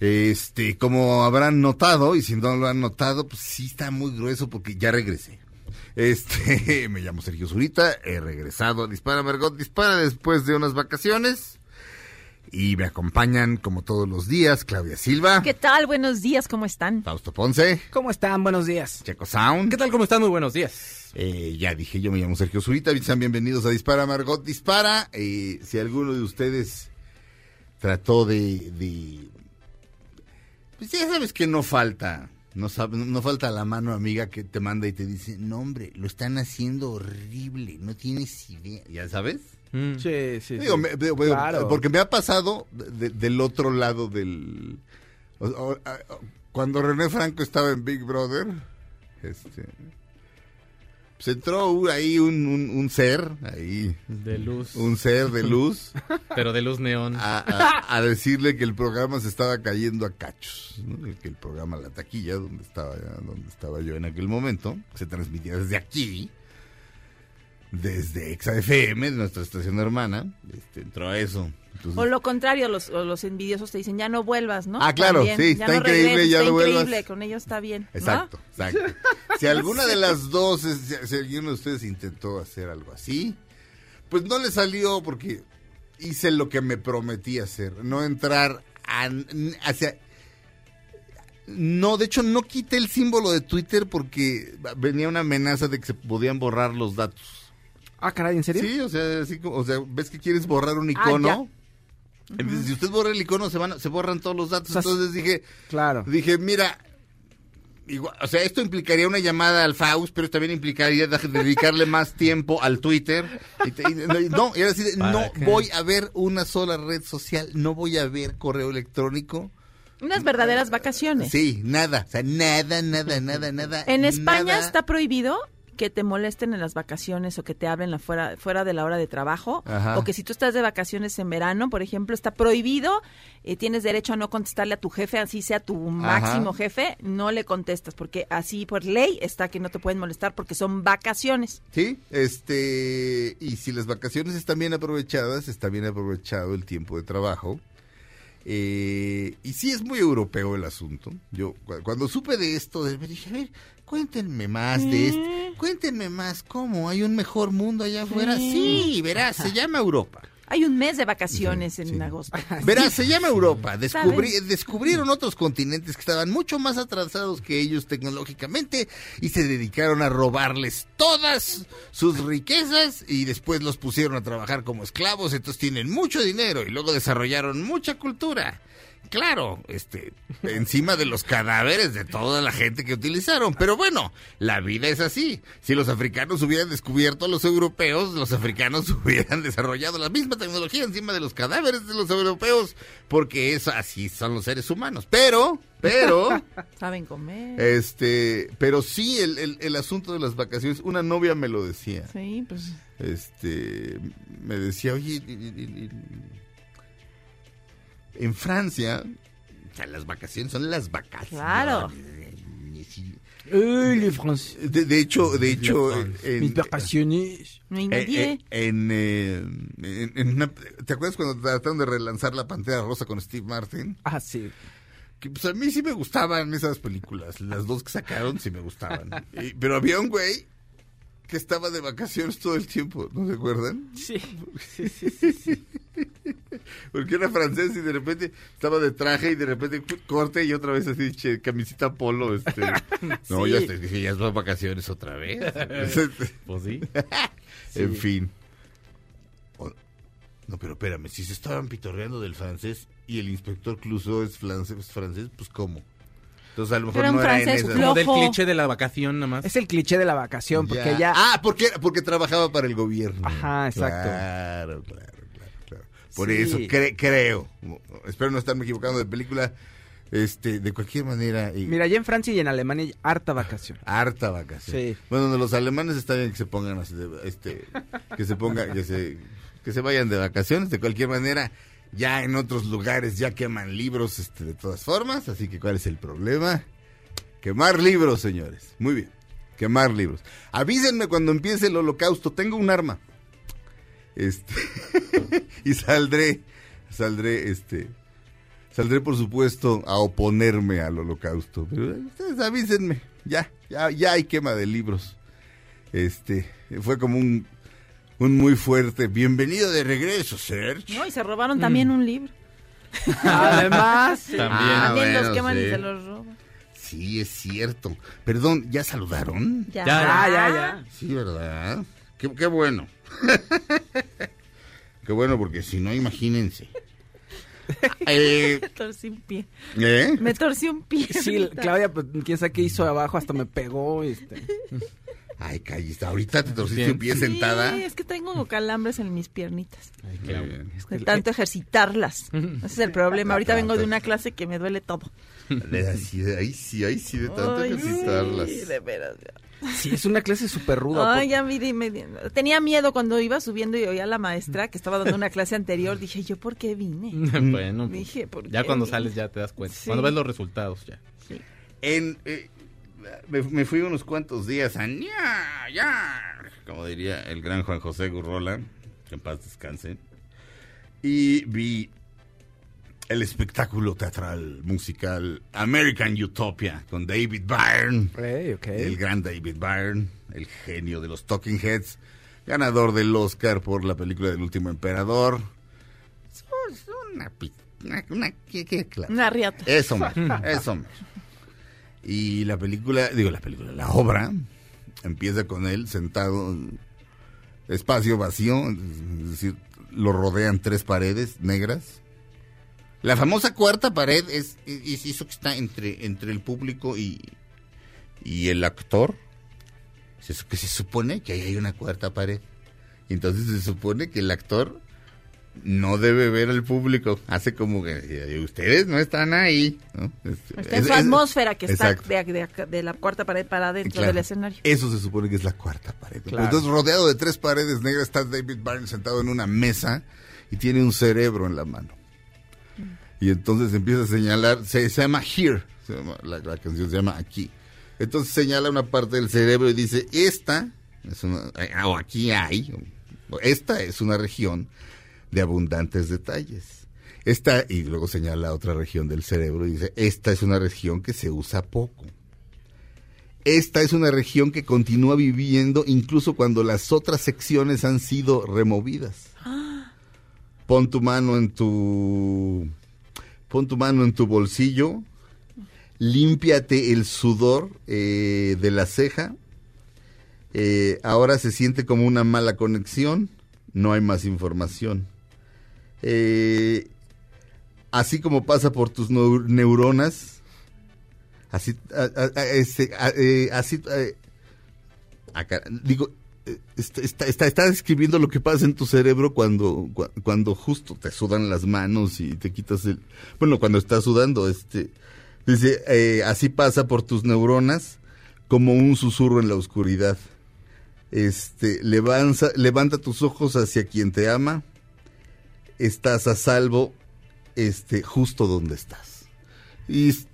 Este, como habrán notado, y si no lo han notado, pues sí está muy grueso porque ya regresé. Este, me llamo Sergio Zurita, he regresado a Dispara Margot, dispara después de unas vacaciones. Y me acompañan, como todos los días, Claudia Silva. ¿Qué tal? Buenos días, ¿cómo están? Fausto Ponce. ¿Cómo están? Buenos días. Checo Sound. ¿Qué tal? ¿Cómo están? Muy buenos días. Eh, ya dije, yo me llamo Sergio Zurita. Sean bienvenidos a Dispara Margot, dispara. Eh, si alguno de ustedes trató de, de pues ya sabes que no falta, no, no falta la mano amiga que te manda y te dice, no hombre, lo están haciendo horrible, no tienes idea, ¿ya sabes? Mm. Sí, sí, Digo, Porque me ha pasado del otro lado del... cuando René Franco estaba en Big Brother, este pues entró ahí un, un, ser, ahí. De luz. Un ser de luz. Pero de luz neón. A, decirle que el programa se estaba cayendo a cachos. Que el programa La Taquilla, donde estaba, donde estaba yo en aquel momento, se transmitía desde aquí, desde ExaFM, nuestra estación hermana. Este, entró a eso o lo contrario, los, los envidiosos te dicen, ya no vuelvas, ¿no? Ah, claro, sí, está increíble, ya está no increíble, con ellos está bien. Exacto, exacto. Si alguna de las dos, si alguno de ustedes intentó hacer algo así, pues no le salió porque hice lo que me prometí hacer, no entrar hacia... No, de hecho no quité el símbolo de Twitter porque venía una amenaza de que se podían borrar los datos. Ah, caray, ¿en serio? Sí, o sea, así, o sea, ves que quieres borrar un ah, icono si usted borra el icono, se van, se borran todos los datos. Entonces dije, claro. dije, mira, o sea, esto implicaría una llamada al Faust, pero también implicaría dedicarle más tiempo al Twitter. no, y decir, no voy a ver una sola red social, no voy a ver correo electrónico. Unas verdaderas vacaciones. Sí, nada, o sea, nada, nada, nada, nada. En España está prohibido que te molesten en las vacaciones o que te hablen fuera, fuera de la hora de trabajo o que si tú estás de vacaciones en verano, por ejemplo, está prohibido, eh, tienes derecho a no contestarle a tu jefe, así sea tu máximo jefe, no le contestas porque así por ley está que no te pueden molestar porque son vacaciones. Sí, este, y si las vacaciones están bien aprovechadas, está bien aprovechado el tiempo de trabajo. Eh, y sí es muy europeo el asunto. Yo cuando supe de esto, me dije, a ver, cuéntenme más de esto. Cuéntenme más cómo hay un mejor mundo allá afuera. Sí, verás, se llama Europa. Hay un mes de vacaciones en agosto. Verás, se llama Europa. descubrieron otros continentes que estaban mucho más atrasados que ellos tecnológicamente y se dedicaron a robarles todas sus riquezas y después los pusieron a trabajar como esclavos. Entonces tienen mucho dinero y luego desarrollaron mucha cultura claro, este, encima de los cadáveres de toda la gente que utilizaron. Pero bueno, la vida es así. Si los africanos hubieran descubierto a los europeos, los africanos hubieran desarrollado la misma tecnología encima de los cadáveres de los europeos, porque eso así son los seres humanos. Pero, pero, saben comer. Este, pero sí el, el, asunto de las vacaciones, una novia me lo decía. Sí, pues. Este, me decía, oye, en Francia, o sea, las vacaciones son las vacaciones. Claro. De, hecho, de hecho, en, mis vacaciones. Eh, en, eh, en, ¿Te acuerdas cuando trataron de relanzar la Pantera Rosa con Steve Martin? Ah, sí. Que pues a mí sí me gustaban esas películas. Las dos que sacaron sí me gustaban. pero había un güey que estaba de vacaciones todo el tiempo, ¿no se acuerdan? Sí, sí, sí, sí, sí. Porque era francés y de repente estaba de traje y de repente corte y otra vez así, che, camisita polo, este. No, Sí. ya te dije, ya es de vacaciones otra vez. Pues sí. En fin. No, pero espérame, si se estaban pitorreando del francés y el inspector Clouseau es francés, es francés pues ¿cómo? Entonces a lo mejor Era un no era en francés. Como del cliché de la vacación nada más. Es el cliché de la vacación, porque Ya. ya... Ah, porque, porque trabajaba para el gobierno. Ajá, exacto. Claro, claro, claro. claro. Por Sí. eso cre- creo. Espero no estarme equivocando de película. Este, de cualquier manera. y- Mira, allá en Francia y en Alemania hay harta vacación. harta vacación. Sí. Bueno, de los alemanes está bien que se pongan así de, este, que se pongan, que se, que se vayan de vacaciones. De cualquier manera, ya en otros lugares ya queman libros, este, de todas formas. Así que, ¿cuál es el problema? Quemar libros, señores. Muy bien. Quemar libros. Avísenme cuando empiece el holocausto. Tengo un arma. Este. y saldré. Saldré, este. Saldré, por supuesto, a oponerme al holocausto. Pero eh, ustedes avísenme. Ya, ya, ya hay quema de libros. Este. Fue como un. Un muy fuerte. Bienvenido de regreso, Serge. No, y se robaron también un libro. Además, También. Ah, también los queman y sí. se los roban. Sí, es cierto. Perdón, ¿ya saludaron? Ya, Ya, ya, ya, ya. Sí, ¿verdad? Qué, qué bueno. qué bueno, porque si no, imagínense. Eh, Me torcí un pie. ¿eh? Me torcí un pie. Sí, Claudia, pues, quién sabe qué hizo abajo, hasta me pegó. Este. Ay, callista, ahorita te torciste un pie Sí, sentada. es que tengo calambres en mis piernitas. Ay, qué bien. De tanto ejercitarlas. Ese es el problema. Ahorita vengo de una clase que me duele todo. Así, Ay, sí, ay, sí, de tanto Ay, ejercitarlas. sí, de veras. ya. Sí, es una clase súper ruda. Ay, ya miré, me- tenía miedo cuando iba subiendo y oía a la maestra que estaba dando una clase anterior. Dije, ¿yo por qué vine? bueno, pues, Dije, ¿por ya qué cuando vine? sales ya te das cuenta. Sí. Cuando ves los resultados ya. Sí. En, eh, me, me fui unos cuantos días a ña, ya, como diría el gran Juan José Gurrola, que en paz descanse, y vi el espectáculo teatral musical American Utopia con David Byrne, Ey, ok. el gran David Byrne, el genio de los Talking Heads, ganador del Oscar por la película del último emperador. Es una, una, una- ¿qué- qué clase? Una riata. Eso, más, eso. más. Y la película, digo la película, la obra empieza con él sentado, en espacio vacío, es decir, lo rodean tres paredes negras. La famosa cuarta pared es, es eso que está entre, entre el público y, y el actor. Es eso que se supone que ahí hay una cuarta pared. Entonces se supone que el actor no debe ver al público. Hace como que eh, ustedes no están ahí. ¿no? Es- Está en es- su es- atmósfera que está de, de- de la cuarta pared para adentro Claro. del escenario. Eso se supone que es la cuarta pared. Claro. Entonces, rodeado de tres paredes negras, está David Byrne sentado en una mesa y tiene un cerebro en la mano. Y entonces empieza a señalar, se, se llama Here, se llama- la, la canción se llama Aquí. Entonces señala una parte del cerebro y dice, esta, es una, ah, o aquí hay, o esta es una región de abundantes detalles. Esta, y luego señala otra región del cerebro y dice, esta es una región que se usa poco. Esta es una región que continúa viviendo incluso cuando las otras secciones han sido removidas. Pon tu mano en tu pon tu mano en tu bolsillo, límpiate el sudor eh, de la ceja. Eh, ahora se siente como una mala conexión, no hay más información. Eh, así como pasa por tus neu- neuronas, así, así, digo, está, describiendo lo que pasa en tu cerebro cuando, cua- cuando justo te sudan las manos y te quitas el, bueno, cuando estás sudando, este, dice, eh, así pasa por tus neuronas como un susurro en la oscuridad. Este, levanta tus ojos hacia quien te ama, estás a salvo, este, justo donde estás. Y es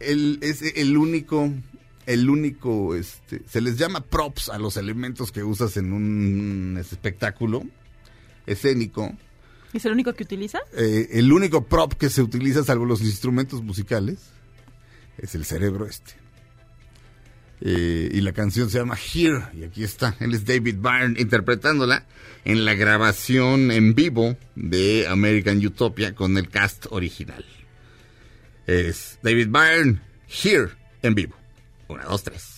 el, es el único, el único, este, se les llama props a los elementos que usas en un espectáculo escénico. ¿Es el único que utiliza? Eh, el único prop que se utiliza, salvo los instrumentos musicales, es el cerebro este. Eh, y la canción se llama Here, y aquí está, él es David Byrne interpretándola en la grabación en vivo de American Utopia con el cast original. Es David Byrne, Here, en vivo. Una, dos, tres.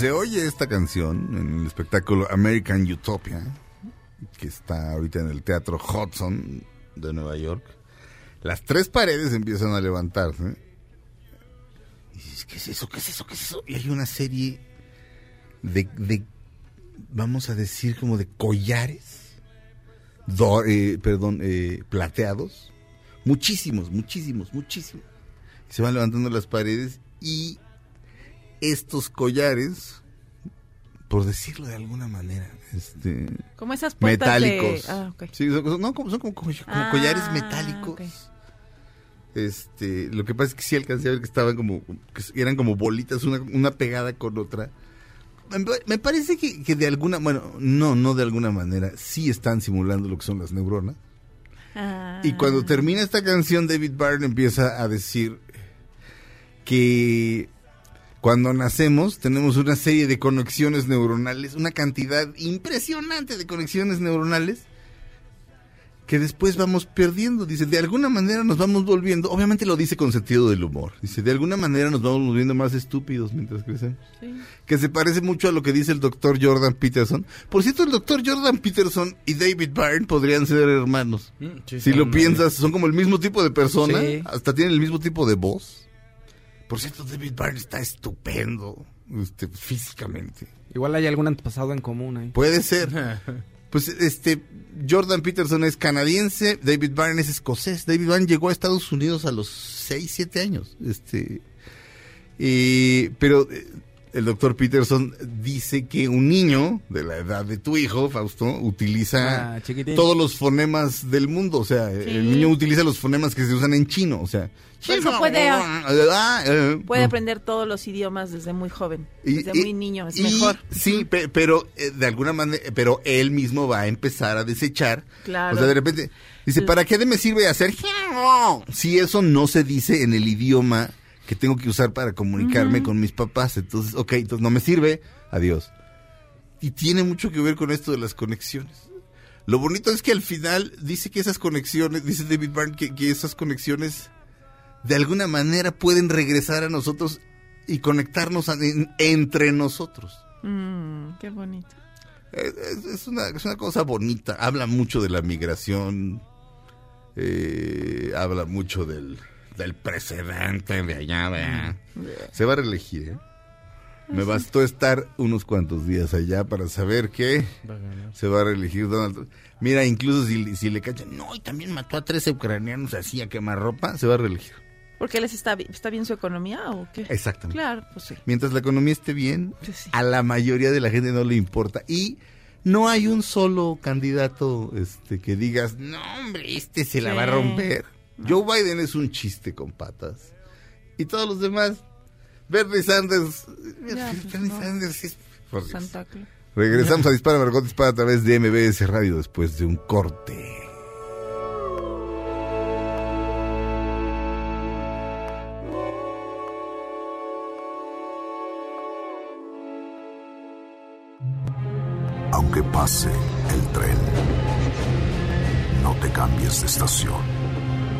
Se oye esta canción en el espectáculo American Utopia, que está ahorita en el Teatro Hudson de Nueva York, las tres paredes empiezan a levantarse. Y dices, ¿qué es eso? ¿Qué es eso? ¿Qué es eso? Y hay una serie de, de vamos a decir, como de collares, eh, perdón, eh, plateados. Muchísimos, muchísimos, muchísimos. Se van levantando las paredes y estos collares, por decirlo de alguna manera, este, Como esas puertas metálicos. de... Ah. Sí, son, no, como, son como, como Ah, collares metálicos. Este, lo que pasa es que sí alcancé a ver que estaban como, que eran como bolitas, una, una pegada con otra. Me, me parece que, que de alguna, bueno, no, no de alguna manera, sí están simulando lo que son las neuronas. Ah. Y cuando termina esta canción, David Byrne empieza a decir que cuando nacemos tenemos una serie de conexiones neuronales, una cantidad impresionante de conexiones neuronales que después vamos perdiendo. Dice, de alguna manera nos vamos volviendo, obviamente lo dice con sentido del humor, dice, de alguna manera nos vamos volviendo más estúpidos mientras crecemos. Sí. Que se parece mucho a lo que dice el doctor Jordan Peterson. Por cierto, el doctor Jordan Peterson y David Byrne podrían ser hermanos. Mm, sí, Si lo piensas, son como el mismo tipo de persona, Sí. hasta tienen el mismo tipo de voz. Por cierto, David Byrne está estupendo este, físicamente. Igual hay algún antepasado en común ahí. Puede ser. Pues este Jordan Peterson es canadiense, David Byrne es escocés. David Byrne llegó a Estados Unidos a los 6, 7 años. Este y- pero eh, el doctor Peterson dice que un niño de la edad de tu hijo, Fausto, utiliza Ah, todos los fonemas del mundo. O sea, Sí. el niño utiliza los fonemas que se usan en chino. O sea, Por eso puede- Ah, eh, Puede aprender todos los idiomas desde muy joven, y- desde y- muy niño, es y- mejor. Sí, pe- pero eh, de alguna manera, pero él mismo va a empezar a desechar. Claro. O sea, de repente dice, ¿para qué me sirve hacer? Si eso no se dice en el idioma que tengo que usar para comunicarme con mis papás, entonces, ok, entonces no me sirve, adiós. Y tiene mucho que ver con esto de las conexiones. Lo bonito es que al final dice que esas conexiones, dice David Byrne, que, que esas conexiones de alguna manera pueden regresar a nosotros y conectarnos a- en- entre nosotros. Mm, qué bonito. Es, es- es una, es una cosa bonita. Habla mucho de la migración, eh, habla mucho del, del precedente de allá, vea. Se va a reelegir, ¿eh? Me bastó estar unos cuantos días allá para saber que se va a reelegir Donald Trump. Mira, incluso si, si le cachan, no, y también mató a 13 ucranianos así a quemarropa, se va a reelegir. ¿Porque les está, está bien su economía o qué? Exactamente. Claro, pues sí. Mientras la economía esté bien, Pues sí. a la mayoría de la gente no le importa. Y no hay un solo candidato este, que digas, no, hombre, este se la Sí. va a romper. Joe Biden es un chiste con patas. Y todos los demás, Bernie Sanders, Ya, pues, Bernie no. Sanders es... por Dios. Santa Claus. Regresamos a Dispara Margot Dispara a través de MBS Radio después de un corte. Aunque pase el tren, no te cambies de estación.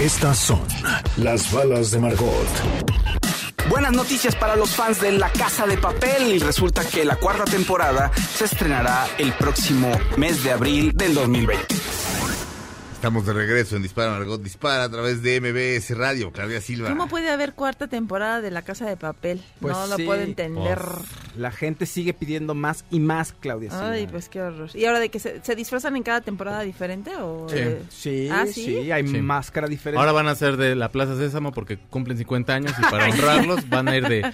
Estas son las balas de Margot. Buenas noticias para los fans de La Casa de Papel. Y resulta que la cuarta temporada se estrenará el próximo mes de abril del 2020. Estamos de regreso en Dispara Margot Dispara a través de MBS Radio. Claudia Silva. ¿Cómo puede haber cuarta temporada de La Casa de Papel? Pues no lo sí. puedo entender. La gente sigue pidiendo más y más, Claudia. Ay, Silva. pues qué horror. ¿Y ahora de que se, se disfrazan en cada temporada diferente o...? Sí. eh? Sí, ¿Ah, sí, sí? hay Sí. máscara diferente. Ahora van a ser de la Plaza Sésamo porque cumplen 50 años y para honrarlos van a ir de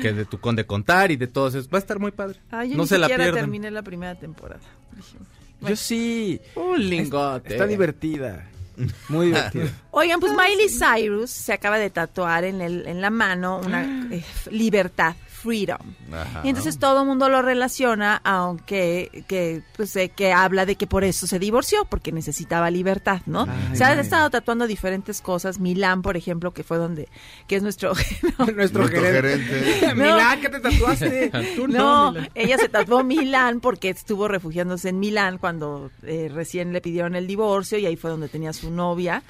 que de tu conde contar y de todos esos. Va a estar muy padre. Ay, yo no ni se la terminé la primera temporada. Dije, Yo sí. Un lingote. Está divertida. Muy divertida. Oigan, pues Miley Cyrus se acaba de tatuar en, el, en la mano una eh, libertad, freedom. Ajá. Y entonces todo el mundo lo relaciona, aunque que, pues, eh, que habla de que por eso se divorció, porque necesitaba libertad, ¿no? Ay, se ha estado tatuando diferentes cosas. Milán, por ejemplo, que fue donde, que es nuestro... no, Nuestro, Nuestro gerente. gerente. Milán, ¿qué te tatuaste? Tú No, Milán. ella se tatuó Milán porque estuvo refugiándose en Milán cuando eh, recién le pidieron el divorcio y ahí fue donde tenía su novia.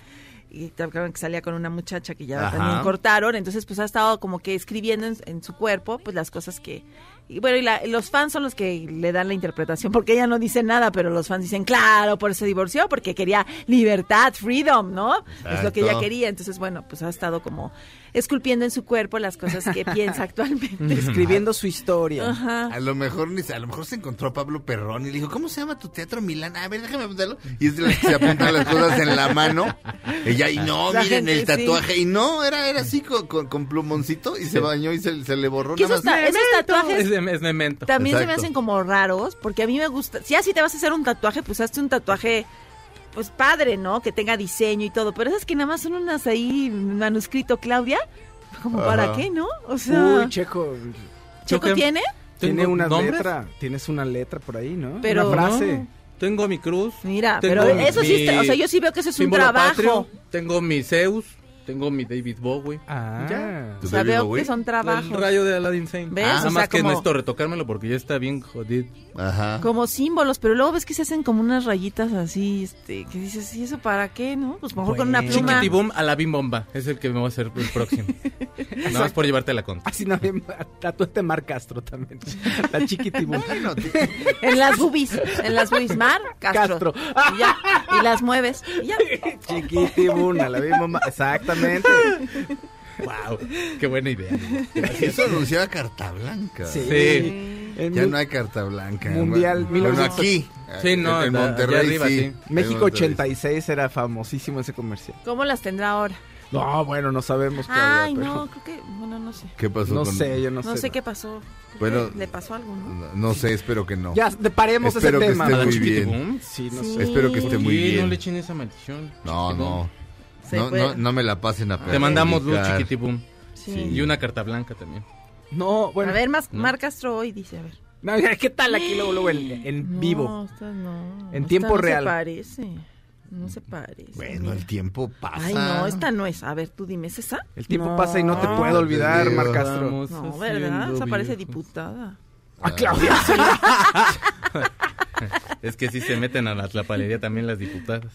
Y que salía con una muchacha que ya Ajá. también cortaron. Entonces, pues ha estado como que escribiendo en, en su cuerpo, pues las cosas que. Y bueno, y la- los fans son los que le dan la interpretación, porque ella no dice nada, pero los fans dicen, claro, por eso se divorció, porque quería libertad, freedom, ¿no? Es lo que ella quería. Entonces, bueno, pues ha estado como esculpiendo en su cuerpo las cosas que piensa actualmente. Escribiendo su historia. Ajá. A lo mejor ni se- a lo mejor se encontró a Pablo Perrón y le dijo, ¿cómo se llama tu teatro Milán? A ver, déjame apuntarlo. Y es de las que se apuntan las cosas en la mano. Ella, y no, La miren gente, el tatuaje. Y no, era, era así con, con, con plumoncito y se bañó y se, se le borró Que nada esos, más. ta- esos tatuajes Es, memento. también se me hacen como raros, porque a mí me gusta. Si así te vas a hacer un tatuaje, pues hazte un tatuaje, pues padre, ¿no? Que tenga diseño y todo. Pero esas que nada más son unas ahí, manuscrito, Claudia, como Ajá. para qué, ¿no? O sea, Uy, Checo. ¿Checo tiene? Tiene ¿Tengo una nombres? letra. Tienes una letra por ahí, ¿no? Pero- una frase. No, tengo mi cruz. Mira, pero mi- eso sí, está- o sea, yo sí veo que eso es un trabajo. patrio, tengo mi Zeus, tengo mi David Bowie. Ah. Ya. O sea, David veo Bowie? que son trabajos. El rayo de Aladdin Sane. ¿Ves? Nada O sea, más que como- necesito retocármelo porque ya está bien jodido. Ajá. Como símbolos, pero luego ves que se hacen como unas rayitas así, este, que dices, ¿y eso para qué, no? Pues mejor con una pluma. Chiquitibum a la bim bomba. Es el que me voy a hacer el próximo. Nada más por llevarte la contra. Así no tatuaste Mar Castro también. La chiquitibum. En las boobies, en las boobies, Mar, Castro. Castro. Y ya, y las mueves, y ya. Chiquitibum, a la misma. ma- Exactamente. Wow, qué buena idea. Eso anunciaba Carta Blanca. Sí. Sí. Ya no hay Carta Blanca. Mundial Bueno, 1980. aquí. Sí, no, en, Monterrey, arriba, sí. sí. México Monterrey. 86 era famosísimo ese comercial. ¿Cómo las tendrá ahora? No, bueno, no sabemos todavía, Ay, pero- no, creo que, bueno, no sé. ¿Qué pasó No con- sé, yo no, No sé qué pasó. Bueno, le pasó algo, ¿no? No, no sé, espero que no. Ya, paremos Espero ese que tema. esté ¿A la muy bien. Sí, no Sí. sé. Espero que esté muy bien. no le echen esa maldición. No, no. No, no, no me la pasen a Te mandamos luz, chiquitibum. Sí. Y una carta blanca también. No, bueno. a ver, más, ¿no? Mar Castro hoy dice, a ver. No, ¿Qué tal aquí luego, luego en, en No, vivo? no. En tiempo no real. se parece. No se parece. Bueno, mira. el tiempo pasa. Ay, no, esta no es. A ver, tú dime, ¿es esa? El tiempo No. pasa y no te No, puedo olvidar, te digo. Mar Castro. No, ¿verdad? Esa parece viejos. diputada. Ah, Claudia. Es que sí se meten a la tlapalería también las diputadas.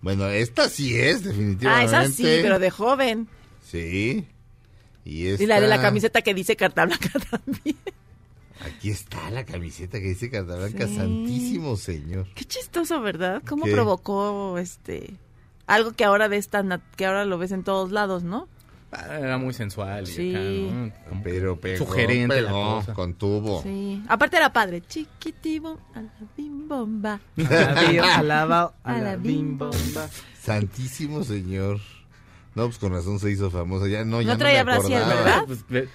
Bueno, esta sí es, Ah, definitivamente. esa sí, pero de joven. Sí. Y, esta... Y la de la camiseta que dice carta blanca también. Aquí está la camiseta que dice Carta Blanca, Sí. santísimo señor. Qué chistoso, ¿verdad? ¿Cómo ¿Qué? provocó este algo que ahora ves tan que ahora lo ves en todos lados, ¿no? Era muy sensual y acá, ¿no? Pero pegó, sugerente la pegó, cosa. contuvo. Sí. Aparte era padre. Chiquitivo, a la bim bomba. Alaba A la bim bomba. Santísimo señor. No, pues con razón se hizo famosa. Ya no, ya No no, traía me brasier. ¿verdad? Pues,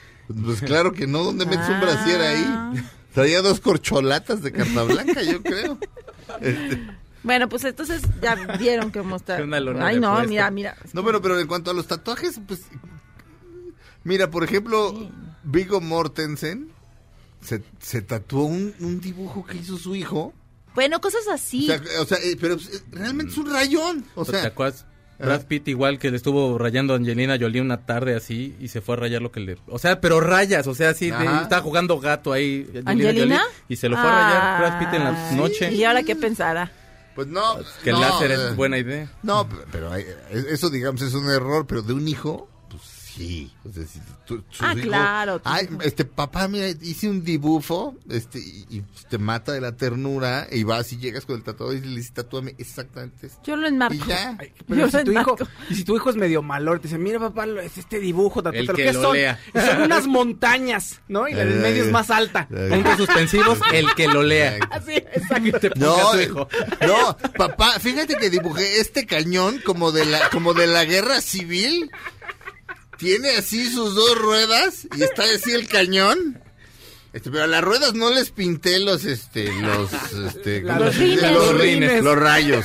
Pues claro que no, ¿dónde metes un Ah. brasier ahí? Traía dos corcholatas de carta blanca, yo creo. Este, Bueno, pues entonces ya vieron que mostrar. Una lona Ay, no, mira, mira. No, pero, pero en cuanto a los tatuajes, pues. Mira, por ejemplo, Vigo Mortensen se, se tatuó un, un dibujo que hizo su hijo. Bueno, cosas así. O sea, o sea, eh, pero eh, realmente es un rayón. O ¿Te sea, acuerdas? Brad Pitt igual que le estuvo rayando a Angelina Jolie una tarde así y se fue a rayar lo que le... O sea, pero rayas, o sea, así de- estaba jugando gato ahí ¿Angelina? Jolie, y se lo fue a rayar Brad Pitt en la Ay, noche. ¿Y ahora qué pensará? Pues no. Que el no, láser eh, es buena idea. No, pero hay- eh, eso, digamos, es un error, pero de un hijo, sí. O sea, si tu- sus Ah, hijos- claro, tu Ay, hijo. este, papá, mira, hice un dibujo, este, y, y te mata de la ternura, y vas y llegas con el tatuador y le dices, tatúame exactamente esto. Yo lo enmarco. Y ya. Ay, Yo Pero lo si tu hijo, y si tu hijo es medio malor, te dice, mira papá, lo- es este dibujo, El tatúatelo, que ¿qué lo son? lea. Y son unas montañas, ¿no? Y la del medio es más alta. Puntos suspensivos, el que lo lea. Así, exacto. Te No, tu eh, hijo. no, papá, fíjate que dibujé este cañón como de la, como de la guerra civil. Tiene así sus dos ruedas y está así el cañón. Este, pero a las ruedas no les pinté los, este, los, este, los rayos.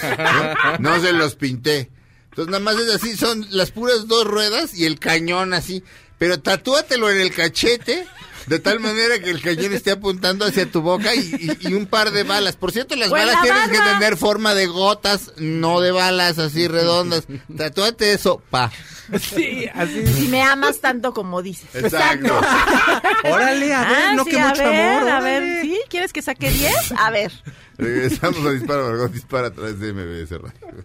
¿no? No se los pinté. Entonces nada más es así, son las puras dos ruedas y el cañón así. Pero tatúatelo en el cachete. De tal manera que el cañón esté apuntando hacia tu boca y, y- y un par de balas. Por cierto, las en balas la tienen que tener forma de gotas, no de balas así redondas. Tatúate eso, pa. Sí, así. Si me amas tanto como dices. Exacto. Órale, a ver, Ah, no sí, que mucho ver, amor. a órale. ver, ¿sí? ¿Quieres que saque 10? A ver. Regresamos a Dispara, Margot Dispara a través de MBS Radio.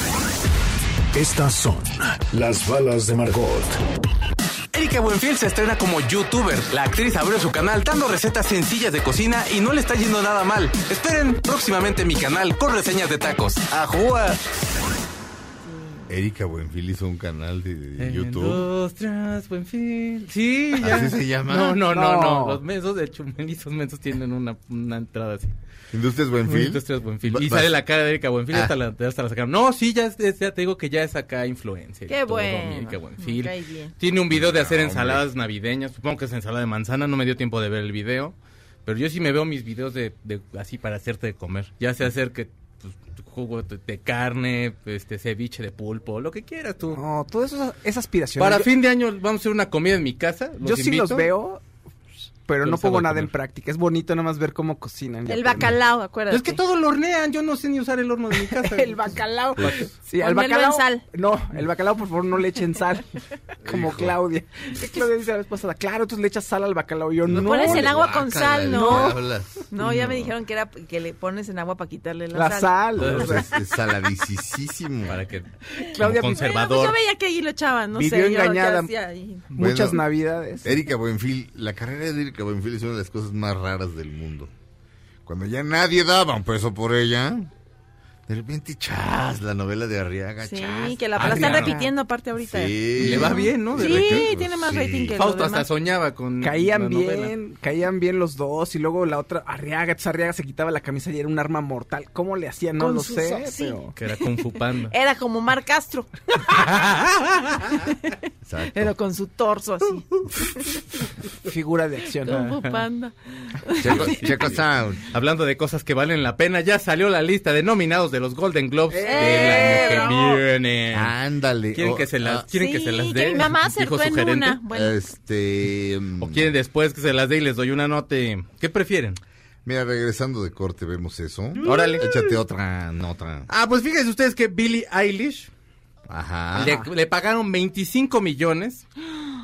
Estas son las balas de Margot. Erika Buenfil se estrena como youtuber. La actriz abrió su canal dando recetas sencillas de cocina y no le está yendo nada mal. Esperen próximamente mi canal con reseñas de tacos. ¡Ajúa! Erika Buenfil hizo un canal de, YouTube. Industrias Buenfil. Sí, ya. ¿Así se llama? No, no, no, no. No. Los mensos de Chumelizos mensos tienen una, una entrada así. Industrias Buenfil. Industrias Buenfil. Y sale la cara de Erika Buenfil y Ah. hasta la, hasta la sacaron. No, sí, ya, te digo que ya es acá influencer. y Qué bueno. Erika Buenfil. Tiene un video de hacer Ah, ensaladas navideñas. Supongo que es ensalada de manzana. No me dio tiempo de ver el video. Pero yo sí me veo mis videos de, de así para hacerte de comer. Ya sea hacer que jugo de, carne, este ceviche de pulpo, lo que quieras tú. No, todo eso es aspiración. Para Yo- fin de año vamos a hacer una comida en mi casa. Yo sí los veo, pero no pongo nada en práctica. Es bonito nada más ver cómo cocinan. El bacalao, acuérdate. Es que todo lo hornean, yo no sé ni usar el horno de mi casa. El bacalao. Sí, el Ponmelo bacalao. en sal. No, el bacalao, por favor, no le echen sal. Como Hijo. Claudia. ¿Qué Claudia dice la vez pasada? Claro, tú le echas sal al bacalao. Yo no. Lo pones en le- agua con sal, ¿de ¿no? No, ya me dijeron que era que le pones en agua para quitarle la, La sal. No, es, es saladicísimo. Para que Claudia, conservador. pues yo veía que ahí lo echaban, no Vivió sé. yo engañada. Muchas navidades. Erika Buenfil, la carrera de Erika Buenfil es una de las cosas más raras del mundo. Cuando ya nadie daba un peso por ella, De repente, chas, la novela de Arriaga, Sí, chas. que la, Ah, la están claro. repitiendo aparte ahorita. Sí. Le va bien, ¿no? De Sí, repente. tiene más Sí. rating que Fausto hasta soñaba con Caían novela. bien, caían bien los dos y luego la otra, Arriaga, entonces Arriaga se quitaba la camisa y era un arma mortal. ¿Cómo le hacía? No Con lo sé, sí. pero Que era Kung Fu Panda. Era como Mar Castro, Exacto. pero con su torso así. figura de acción. Como panda. Checo, Checo Sound. Hablando de cosas que valen la pena, ya salió la lista de nominados de los Golden Globes ¡Eh, del año bravo! que viene. Ándale. ¿Quieren Oh, que se las, ah, ¿quieren que se las que dé? mi mamá dijo acertó en su gerente? una. Bueno, Este. mm, ¿O quieren después que se las dé y les doy una nota? ¿Qué prefieren? Mira, regresando de corte, vemos eso. Órale. Échate otra nota. Ah, pues fíjense ustedes que Billie Eilish Ajá. le, le pagaron 25 millones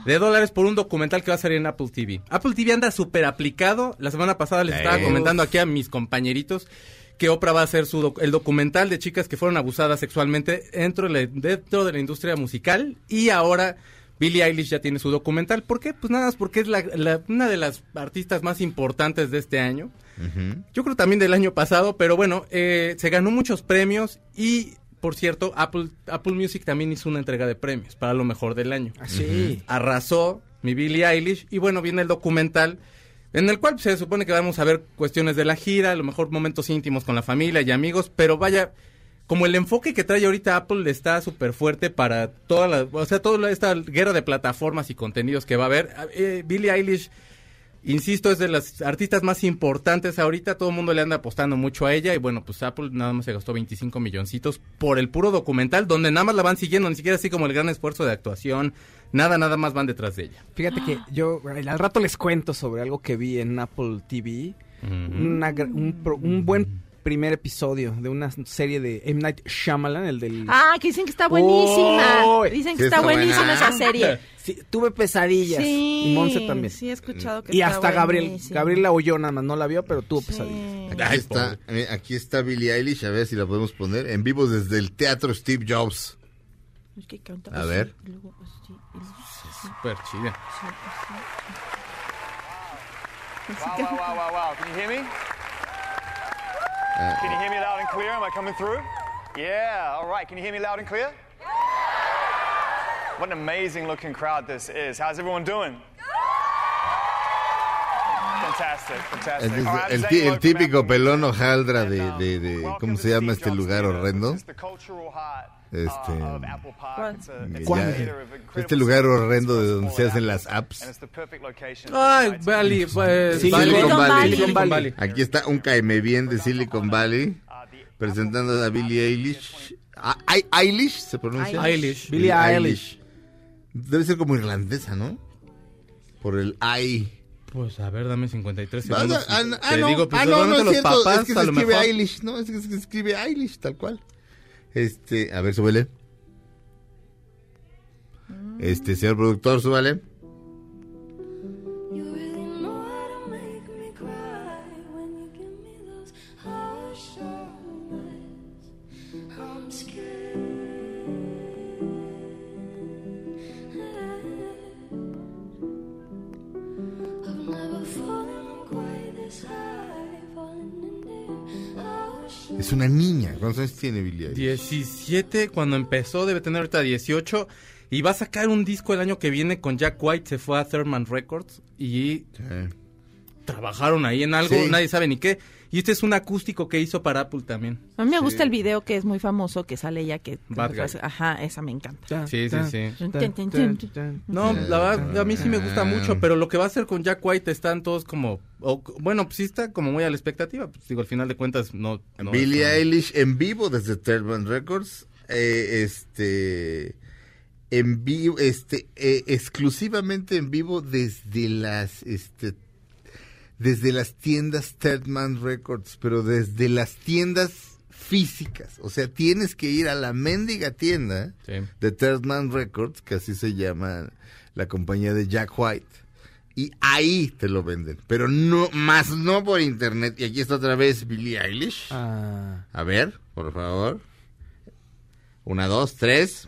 de dólares por un documental que va a salir en Apple TV. Apple TV anda súper aplicado. La semana pasada les estaba Eh. comentando aquí a mis compañeritos que Oprah va a hacer su doc- el documental de chicas que fueron abusadas sexualmente dentro de, la, dentro de la industria musical y ahora Billie Eilish ya tiene su documental. ¿Por qué? Pues nada más porque es la- la- una de las artistas más importantes de este año. Yo creo también del año pasado, pero bueno, eh, se ganó muchos premios y, por cierto, Apple, Apple Music también hizo una entrega de premios para lo mejor del año. Así. Arrasó mi Billie Eilish y bueno, viene el documental en el cual se supone que vamos a ver cuestiones de la gira, a lo mejor momentos íntimos con la familia y amigos, pero vaya, como el enfoque que trae ahorita Apple está súper fuerte para toda la, o sea, toda esta guerra de plataformas y contenidos que va a haber. Eh, Billie Eilish Insisto, es de las artistas más importantes ahorita, todo el mundo le anda apostando mucho a ella y bueno, pues Apple nada más se gastó 25 milloncitos por el puro documental, donde nada más la van siguiendo, ni siquiera así como el gran esfuerzo de actuación, nada, nada más van detrás de ella. Fíjate que yo al rato les cuento sobre algo que vi en Apple TV. Una gra- un, pro- un buen primer episodio de una serie de M. Night Shyamalan, el del... Ah, que dicen que está buenísima. Dicen sí que está está buenísima buena. esa serie. Sí, tuve pesadillas. Sí, y Monse también. Sí, he escuchado que y está hasta Gabriel. Gabriel la oyó nada más, no la vio, pero tuvo Sí. pesadillas. Aquí Ay, está, eh, aquí está Billie Eilish, a ver si la podemos poner en vivo desde el Teatro Steve Jobs. Es que canta A ver. luego así, y luego así, Súper chida. así, así. Wow, wow, wow, wow, wow. Can you hear me? Can you hear me loud and clear? Am I coming through? Yeah, all right. Can you hear me loud and clear? What an amazing looking crowd this is. How's everyone doing? Fantastic, fantastic. Es All right, el, I'm ti- el típico pelón Music. hojaldra And, de, um, de, de- welcome ¿cómo to se llama Steve este lugar horrendo? Este, Park. ¿Cuál? Este lugar horrendo de donde se hacen las apps. And it's the perfect location Ay, Valley, pues, Silicon Valley. Valley. Valley. Silicon Valley. Aquí está un caeme bien de Silicon Valley Uh, presentando a Billie Eilish. Ah, Eilish se pronuncia. Eilish. Billie Eilish. Debe ser como irlandesa, ¿no? Por el I. Pues a ver, dame 53 Ah, segundos. ah, ah, Te no, digo, pues ah, no, no seguramente es los cierto, papás, es que se a lo escribe mejor. Eilish, no, es que se escribe Eilish, tal cual. Este, a ver, súbele. Este, señor productor, súbale. 17 cuando empezó, debe tener ahorita 18. Y va a sacar un disco el año que viene con Jack White, se fue a Thurman Records y Sí. trabajaron ahí en algo, Sí. nadie sabe ni qué. Y este es un acústico que hizo para Apple también. A mí me gusta el video que es muy famoso, que sale ella que... Ajá, esa me encanta. Sí, sí, sí. No, la verdad, a mí sí me gusta mucho, pero lo que va a hacer con Jack White están todos como... o- bueno, pues sí está como muy a la expectativa. Pues digo, al final de cuentas, no... no Billie Eilish en vivo desde Thurman Records. eh, este. En vivo, este, eh, exclusivamente en vivo desde las, este, desde las tiendas Thurman Records, pero desde las tiendas físicas. O sea, tienes que ir a la mendiga tienda Sí. de Thurman Records, que así se llama la compañía de Jack White. Y ahí te lo venden, pero no, más no por internet. Y aquí está otra vez Billie Eilish. Ah. A ver, por favor. Una, dos, tres.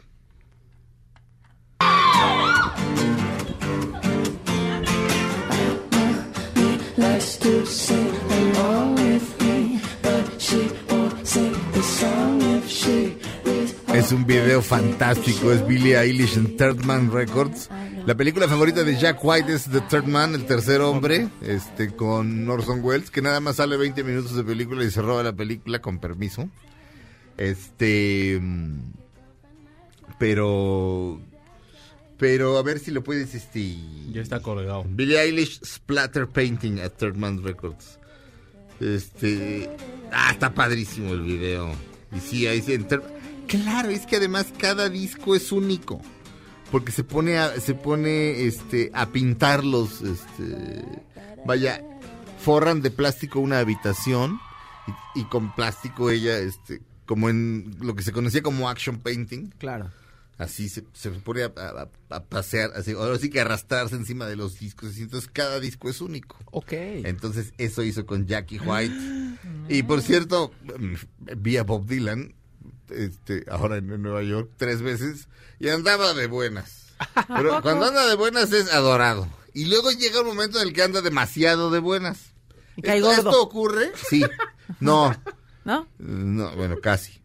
Es un video fantástico. Es Billie Eilish en Third Man Records. La película favorita de Jack White es The Third Man, el tercer hombre, este con Orson Welles, que nada más sale 20 minutos de película y se roba la película con permiso. Este. mm, Pero. Pero a ver si lo puedes. Este. Ya está colgado. Billie Eilish Splatter Painting at Third Man Records. Este. Ah, está padrísimo el video. Y sí, ahí sí. en ter- Claro, es que además cada disco es único. Porque se pone a, se pone este a pintarlos, este vaya, forran de plástico una habitación y, y con plástico ella, este, como en lo que se conocía como action painting. Claro. Así se, se pone a, a- a pasear, así, ahora sí que arrastrarse encima de los discos. así, Entonces cada disco es único. Ok. Entonces eso hizo con Jackie White. Y por cierto, vi a Bob Dylan, este, ahora en Nueva York, tres veces, y andaba de buenas. Pero cuando anda de buenas es adorado. Y luego llega un momento en el que anda demasiado de buenas. ¿Esto, esto ocurre? Sí. No. ¿No? No, bueno, casi.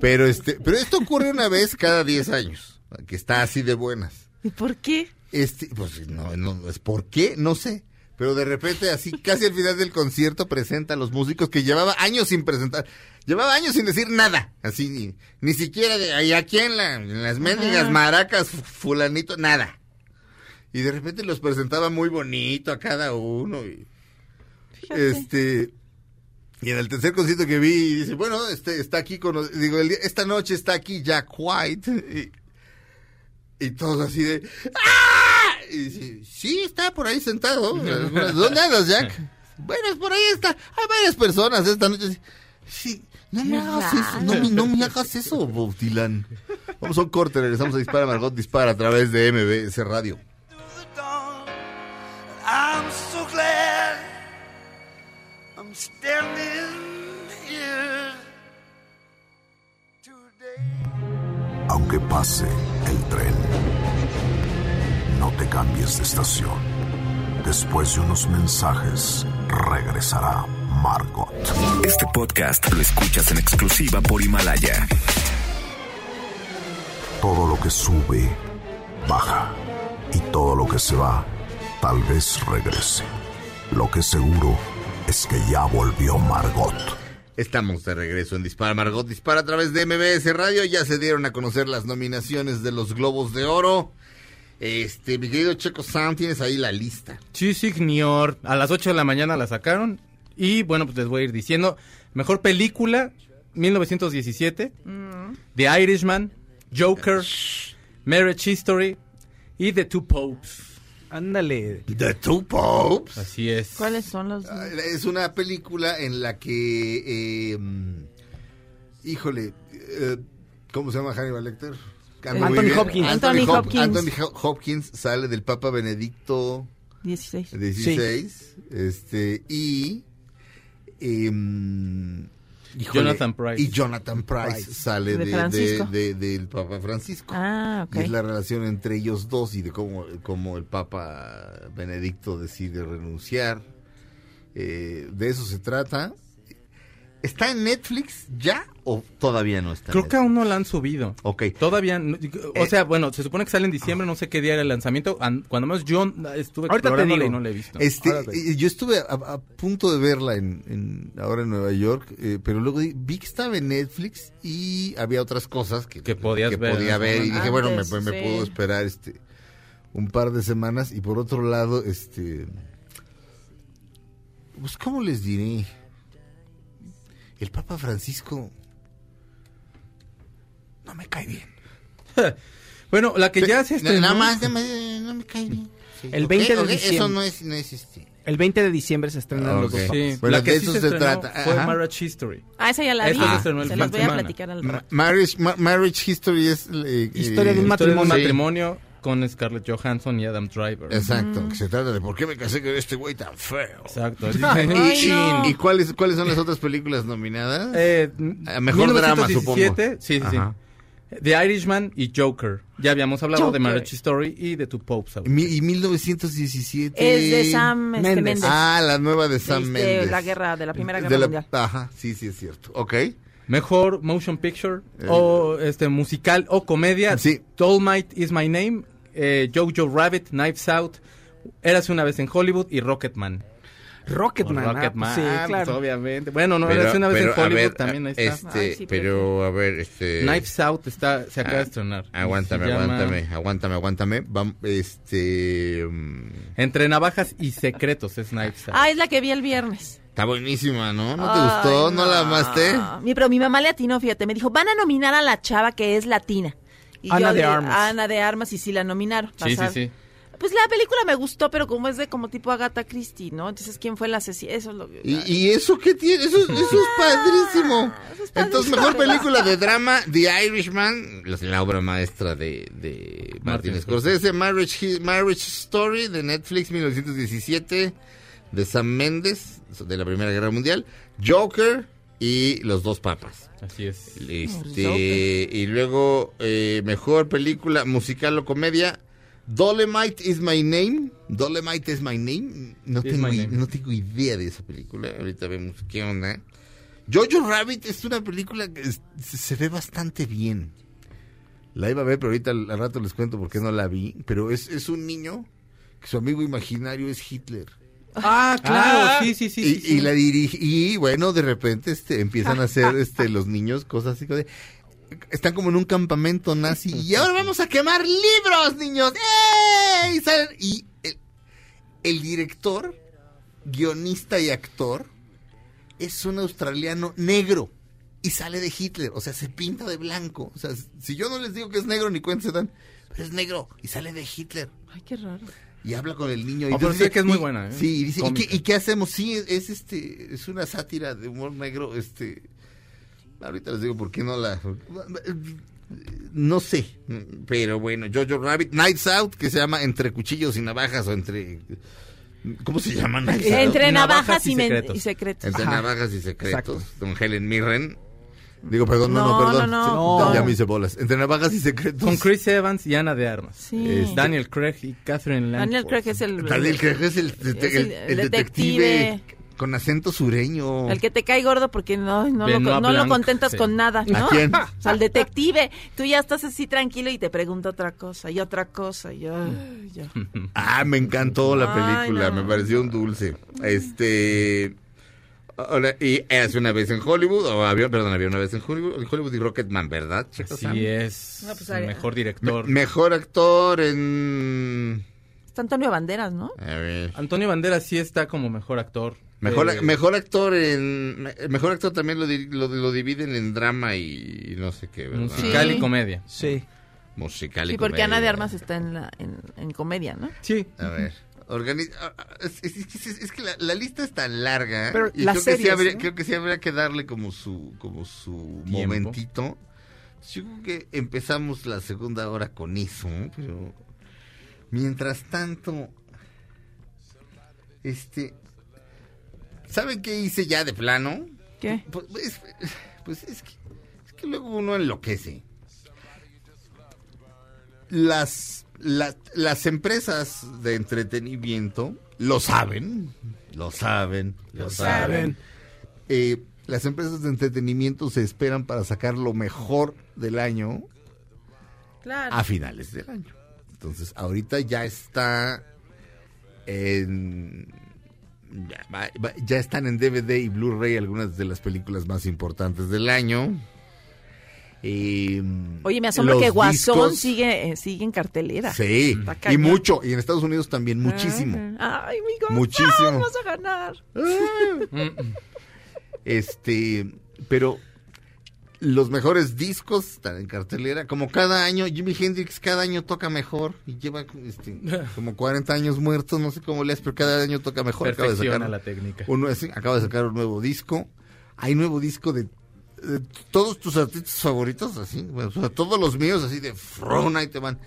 Pero este, pero esto ocurre una vez cada 10 años, que está así de buenas. ¿Y por qué? Este, pues no, no, es por qué, no sé. Pero de repente, así, casi al final del concierto, presenta a los músicos que llevaba años sin presentar. Llevaba años sin decir nada. Así, ni, ni siquiera de ahí aquí en, la- en las mendigas Ajá. maracas, fu- fulanito, nada. Y de repente los presentaba muy bonito a cada uno. Y, este. Y en el tercer concierto que vi, dice, bueno, este está aquí con, digo, el esta noche está aquí Jack White. Y, y todos así de, ¡ah! Y dice, sí, está por ahí sentado. ¿Dónde andas, Jack? Bueno, es por ahí está. Hay varias personas esta noche. Sí, no me hagas eso, no, me- no me hagas eso, Bob Dylan. Vamos a un corte, regresamos a Dispara Margot Dispara a través de MBS Radio. I'm so glad I'm standing here today. Aunque pase el tren, no te cambies de estación. Después de unos mensajes, regresará Margot. Este podcast lo escuchas en exclusiva por Himalaya. Todo lo que sube, baja. Y todo lo que se va, tal vez regrese. Lo que seguro es que ya volvió Margot. Estamos de regreso en Dispara Margot Dispara a través de MBS Radio. Ya se dieron a conocer las nominaciones de los Globos de Oro. Este, mi querido Checo Sam, tienes ahí la lista. Sí, señor. A las 8 de la mañana la sacaron. Y bueno, pues les voy a ir diciendo. Mejor película, 1917. The Irishman, Joker, Marriage History y The Two Popes. Ándale. The Two Popes. Así es. ¿Cuáles son los...? Ah, Es una película en la que, eh, mm, híjole, eh, ¿cómo se llama Hannibal Lecter? Muy Anthony. Hopkins. Anthony Hop- Hopkins. Anthony Ho- Hopkins sale del Papa Benedicto 16. 16, este, y, híjole, Jonathan Pryce. Y Jonathan Price, Price. sale De de, de- Francisco. de- del Papa Francisco. Ah. Y es la relación entre ellos dos y de cómo, cómo el Papa Benedicto decide renunciar. Eh, de eso se trata. ¿Está en Netflix ya o todavía no está? en Creo que aún no la han subido. Ok. Todavía, no- o Eh, sea, bueno, se supone que sale en diciembre, no sé qué día era el lanzamiento. An- Cuando más yo estuve Ahorita te explorándola y digo. no la he visto. Este, eh, yo estuve a, a punto de verla en, en- ahora en Nueva York, eh, pero luego vi que estaba en Netflix y había otras cosas que, Que podías ver, podía ¿no? ver y dije, bueno, me, Antes, me sí. puedo esperar este un par de semanas y por otro lado, este, pues cómo les diré, el Papa Francisco no me cae bien. Bueno, la que ya se estrenó... Nada más, nada más, no me cae bien. Sí, El ok, 20 de ok, Eso diciembre. no es, no es este. El 20 de diciembre se estrenan los Ok. dos Sí. Bueno, la que de sí eso se, se estrenó trata. fue Ajá. Marriage History. Ah, esa ya la vi. Esa se Se las de voy a platicar al Ma- rato. Marriage, ma- marriage History es... eh, Historia de un eh, de un matrimonio. matrimonio con Scarlett Johansson y Adam Driver. Exacto, Mm. que se trata de por qué me casé con este güey tan feo. Exacto. ¿Y, Ay, no. y cuáles, cuáles son las otras películas nominadas? Eh, A mejor drama, 1917, Sí, sí, Ajá. sí. The Irishman y Joker. Ya habíamos hablado de Joker. Marriage Story y de Two Popes. Y mi- y 1917... Es de Sam este, Méndez. Méndez. Ah, la nueva de Sam Este, Mendes. la guerra, de la Primera De Guerra la- Mundial. Ajá, sí, sí, es cierto. Ok. Mejor motion picture Eh. o este musical o comedia. Sí. Dolmite is my name, eh, Jojo Rabbit, Knives Out, Érase una vez en Hollywood y Rocketman. Rocketman. ah, Rocketman, pues sí, ah, claro. pues obviamente. Bueno, no, Pero- Érase una vez pero, en Hollywood ver, también ahí está. Este, Ay, sí, pero a ver, este. Knives Out está, se acaba de Ah, estrenar. Aguántame, Se llama aguántame, aguántame, aguántame. Vam- este. mm, Entre navajas y secretos es Knives Out. Ah, es la que vi el viernes. Está buenísima, ¿no? ¿No te Ay, gustó? ¿No la amaste? Mi, pero mi mamá le atinó, fíjate, me dijo, van a nominar a la chava que es latina. Y Ana yo de le- Armas. Ana de Armas, y sí la nominaron. sí, sí, Pasar- sí. Pues la película me gustó, pero como es de como tipo Agatha Christie, ¿no? Entonces, ¿quién fue la asesina? Eso es lo que... ¿Y, y eso qué tiene? Eso, eso es padrísimo. eso es Entonces, padrísimo. mejor película de drama, The Irishman, la, la obra maestra de, de Martin Martin Scorsese, Marriage, Hi- Marriage Story de Netflix 1917, de Sam Mendes, de la Primera Guerra Mundial, Joker y Los Dos Papas. Así es. Este, y luego, eh, mejor película musical o comedia, Dolemite is my name. Dolemite is my name. No, Is tengo, my name. no tengo idea de esa película. Ahorita vemos qué onda. Jojo Rabbit es una película que es- se ve bastante bien. La iba a ver, pero ahorita al, al rato les cuento por qué no la vi. Pero es, es un niño que su amigo imaginario es Hitler. Ah, claro, sí, sí, sí. y, sí, sí. y la dirige y bueno de repente este empiezan a hacer este los niños cosas así de están como en un campamento nazi y ahora vamos a quemar libros niños ¡Eh! y salen y el, el director guionista y actor es un australiano negro y sale de Hitler o sea se pinta de blanco o sea si yo no les digo que es negro ni cuenta se dan pero es negro y sale de Hitler Ay, qué raro. Y habla con el niño. Y Oh, pero entonces sí que es muy y- buena, ¿eh? Sí, y dice, ¿y Cómica. qué, y qué hacemos? Sí, es este, es una sátira de humor negro, este. Ahorita les digo por qué no la. No sé, pero bueno, Jojo Rabbit, Nights Out, que se llama Entre Cuchillos y Navajas o entre. ¿Cómo se llama? Nights Out? Entre Navajas navajas y, secretos. y secretos. Entre Ajá. Navajas y Secretos, Exacto. don Helen Mirren. Digo, perdón, no, No, no, perdón. no, no. Ya me hice bolas. Entre Navajas y Secretos. Con Chris Evans y Ana de Armas. Sí. Este, Daniel Craig y Catherine Langford. Daniel Craig es el, Daniel Craig es el, Es el- el- el el detective detective. con acento sureño. el que te cae gordo porque no, no, lo, no lo contentas sí. con nada, ¿no? ¿A quién? O sea, el detective. Tú ya estás así tranquilo y te pregunta otra cosa y otra cosa. Y ay, ya. Ah, me encantó la Ay, película, no. me pareció un dulce. Este. Ahora, y hace una vez en Hollywood, o había, perdón, había una vez en Hollywood, en Hollywood y Rocketman, ¿verdad? Checo Sam? Así es. No, pues, mejor director. Me- mejor actor en. Está Antonio Banderas, ¿no? A ver. Antonio Banderas sí está como mejor actor. Mejor, Eh, mejor actor en. me- Mejor actor también lo, lo, lo dividen en drama y no sé qué, ¿verdad? Musical Sí. y comedia. Sí. Musical y Sí, porque comedia. Ana de Armas está en, la, en, en comedia, ¿no? Sí. A ver. Organi- ah, ah, es, es- es- es- que la, la lista es tan larga. Pero y las creo, que sí series, habría, ¿no? creo que sí habría que darle como su, como su Tiempo. momentito. Yo creo que empezamos la segunda hora con eso, pero mientras tanto, este, ¿saben qué hice ya de plano? ¿Qué? Pues, pues, pues es, que, es que luego uno enloquece. Las, la- las empresas de entretenimiento lo saben, lo saben, lo saben. Eh, las empresas de entretenimiento se esperan para sacar lo mejor del año Claro. a finales del año. Entonces, ahorita ya está en... Ya, ya están en DVD y Blu-ray algunas de las películas más importantes del año. Eh, Oye, me asombra que Guasón discos- sigue, eh, sigue en cartelera. Sí, y mucho. Y en Estados Unidos también, muchísimo. Ay, mi Guasón, Muchísimo. vas a ganar. Este, pero los mejores discos están en cartelera. Como cada año, Jimi Hendrix cada año toca mejor y lleva este, como 40 años muertos, no sé cómo le es, pero cada año toca mejor. Acaba de sacar la técnica. un nue- sí, acaba de sacar un nuevo disco. Hay nuevo disco de, de todos tus artistas favoritos, así, bueno, o sea, todos los míos, así de front, ahí te van.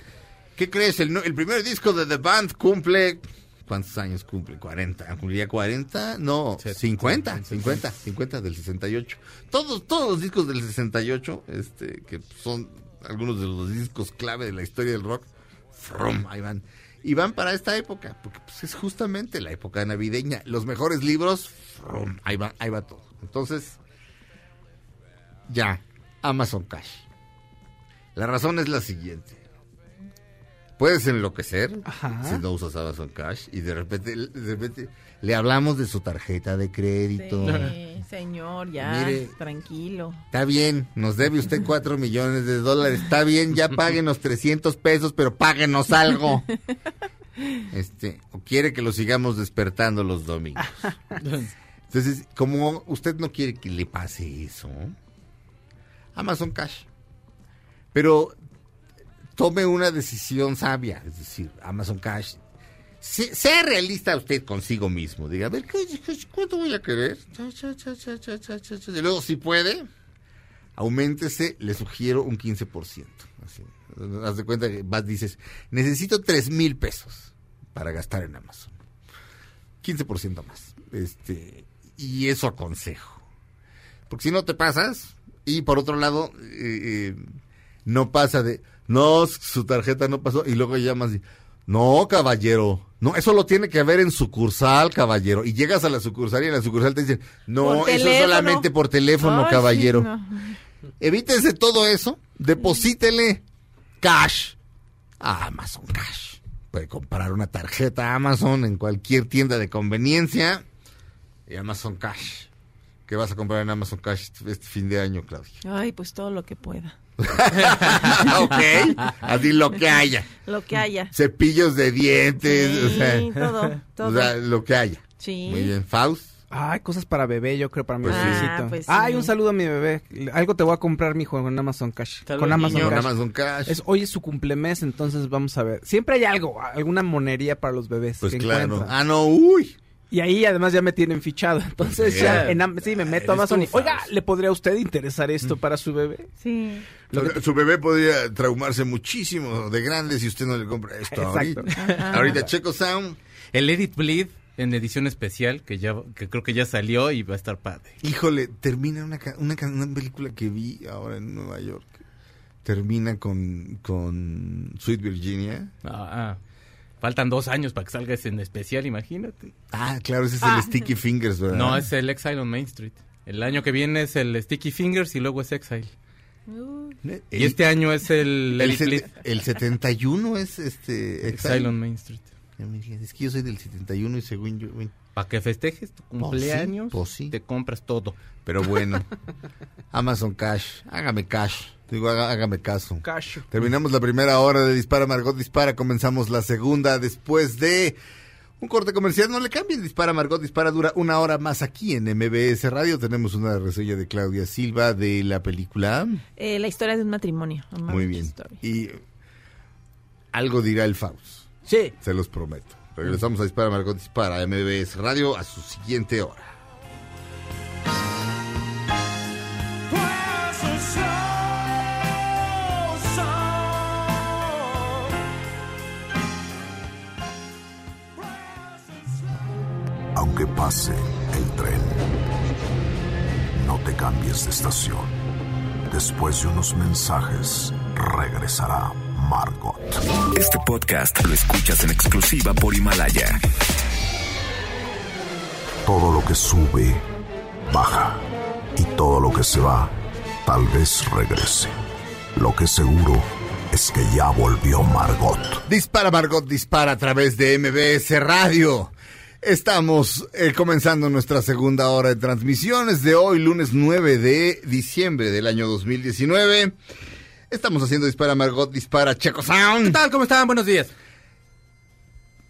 ¿Qué crees? El, primer disco de The Band cumple. ¿Cuántos años cumple? ¿40? ¿Cumpliría 40? No, Sí, 50, sí, sí, 50, 50 del 68. Todos, todos los discos del 68, este, que son algunos de los discos clave de la historia del rock, from, ahí van. Y van para esta época, porque pues, es justamente la época navideña. Los mejores libros, from, ahí va, ahí va todo. Entonces, ya Amazon Cash. La razón es la siguiente. Puedes enloquecer Ajá. si no usas Amazon Cash y de repente, de repente le hablamos de su tarjeta de crédito. Sí, señor, ya, Mire. tranquilo. Está bien, nos debe usted 4 millones de dólares. Está bien, ya páguenos 300 pesos, pero páguenos algo. Este, o quiere que lo sigamos despertando los domingos. Entonces, como usted no quiere que le pase eso, Amazon Cash. Pero tome una decisión sabia, es decir, Amazon Cash. Se- sea realista usted consigo mismo. Diga, a ver, ¿qué- ¿cuánto voy a querer? Y luego, si puede, auméntese, le sugiero un 15%. Así. Haz de cuenta que vas, dices, necesito 3 mil pesos para gastar en Amazon. 15% más. Este, y eso aconsejo. Porque si no te pasas, y por otro lado, eh, eh, no pasa de, no, su tarjeta no pasó, y luego llamas y, no, caballero, no, eso lo tiene que ver en sucursal, caballero. Y llegas a la sucursal y en la sucursal te dicen, no, eso es solamente por teléfono, Ay, sí, caballero. no. Evítense todo eso, deposítele cash a Amazon Cash. Puede comprar una tarjeta Amazon en cualquier tienda de conveniencia y Amazon Cash. ¿Qué vas a comprar en Amazon Cash este este fin de año, Claudia? Ay, pues todo lo que pueda. ok, así lo que haya. Lo que haya. Cepillos de dientes, Sí, o sea, todo, todo. o sea, lo que haya. Sí. Muy bien, Faust. Ay, cosas para bebé, yo creo, para mi Pues bebecito. Ah, pues sí. Ay, un saludo a mi bebé. Algo te voy a comprar, mijo, con Amazon Cash. Con Amazon niño. Con Cash. Amazon Cash. Es, hoy es su cumplemes, entonces vamos a ver. Siempre hay algo, alguna monería para los bebés. pues que claro. encuentran. Ah, no, uy. Y ahí además ya me tienen fichado. Entonces ya en sí, me meto a Amazon y, oiga. ¿le podría a usted interesar esto para su bebé? Sí. Lo que- Su bebé podría traumarse muchísimo de grande si usted no le compra esto Exacto. ahorita. Ahorita Checo Sound. El Edit Bleed en edición especial, que ya que creo que ya salió y va a estar padre. Híjole, termina una, ca- una, una película que vi ahora en Nueva York. Termina con, con Sweet Virginia. Ah, ah. Faltan dos años para que salga ese en especial, imagínate. Ah, claro, ese es el Sticky Fingers, ¿verdad? No, es el Exile on Main Street. El año que viene es el Sticky Fingers y luego es Exile. El- Y este año es el, el, Bleed. el 71 es este Exile on Main Street. Es que yo soy del 71 y según yo... Para que festejes tu cumpleaños, pues sí. te compras todo. Pero bueno, Amazon Cash, hágame cash. Digo, hágame caso. Cash. Terminamos la primera hora de Dispara Margot Dispara. Comenzamos la segunda después de un corte comercial. No le cambien. Dispara Margot Dispara dura una hora más aquí en MBS Radio. Tenemos una reseña de Claudia Silva de la película. Eh, la historia de un matrimonio. Muy bien. Story. Y algo dirá el Faust. Sí. Se los prometo. Regresamos a Dispara Margot Dispara MBS Radio a su siguiente hora. Aunque pase el tren, no te cambies de estación. Después de unos mensajes, regresará Margot. Este podcast lo escuchas en exclusiva por Himalaya. Todo lo que sube, baja. Y todo lo que se va, tal vez regrese. Lo que seguro es que ya volvió Margot. Dispara Margot Dispara a través de MBS Radio. Estamos eh, comenzando nuestra segunda hora de transmisiones de hoy, lunes 9 de diciembre del año 2019. Estamos haciendo Dispara Margot Dispara Checo ¿Qué Sound. tal? ¿Cómo están? Buenos días.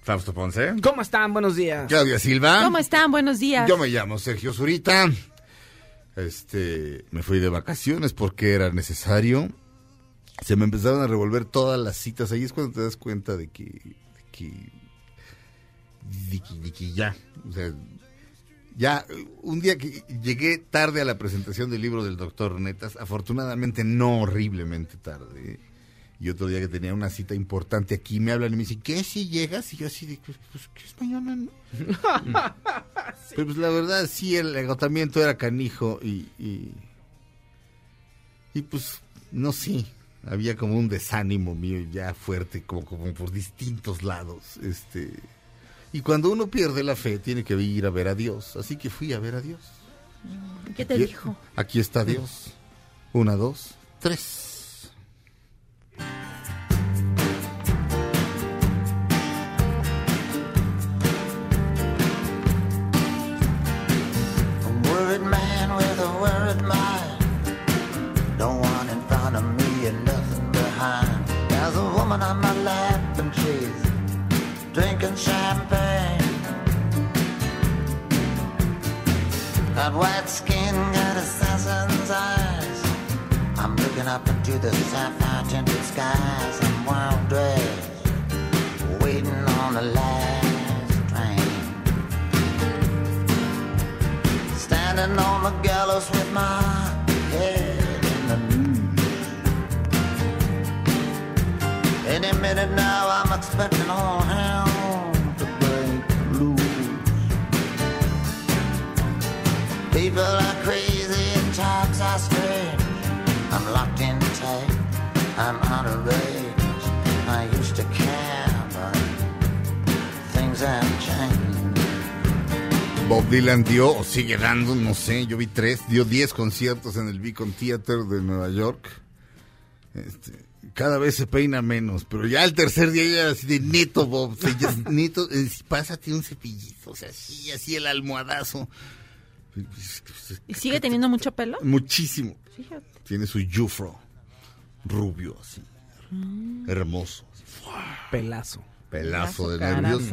Fausto Ponce. ¿Cómo están? Buenos días. Claudia Silva. ¿Cómo están? Buenos días. Yo me llamo Sergio Zurita. Este, me fui de vacaciones porque era necesario. Se me empezaron a revolver todas las citas. Ahí es cuando te das cuenta de que, de que, ya, o sea, ya, un día que llegué tarde a la presentación del libro del doctor Netas, afortunadamente no horriblemente tarde. Y otro día que tenía una cita importante aquí, me hablan y me dicen, ¿qué si llegas? Y yo así de, pues, pues ¿qué es mañana? no?" Pero pues la verdad sí, el agotamiento era canijo y, y, y pues no sé, había como un desánimo mío ya fuerte, como, como por distintos lados. este Y cuando uno pierde la fe, tiene que ir a ver a Dios. Así que fui a ver a Dios. ¿Qué te Aquí- dijo? Aquí está Dios. Una, dos, tres. Drinking champagne. Got white skin, got assassin's eyes. I'm looking up into the sapphire tinted skies. I'm wild dressed, waiting on the last train. Standing on the gallows with my head in the news. Any minute now, I'm expecting all hell People are crazy talks are strange. I'm locked in tight, I'm out of range. I used to care, but things have changed. Bob Dylan dio, o sigue dando, no sé, yo vi tres, dio diez conciertos en el Beacon Theater de Nueva York. Este, cada vez se peina menos, pero ya el tercer día ya era así de neto, Bob, neto, pásate un cepillito, o sea, así, así el almohadazo. ¿Y sigue teniendo mucho pelo? Muchísimo. Fíjate. Tiene su yufro, rubio, así, hermoso. Pelazo. Pelazo de nervios.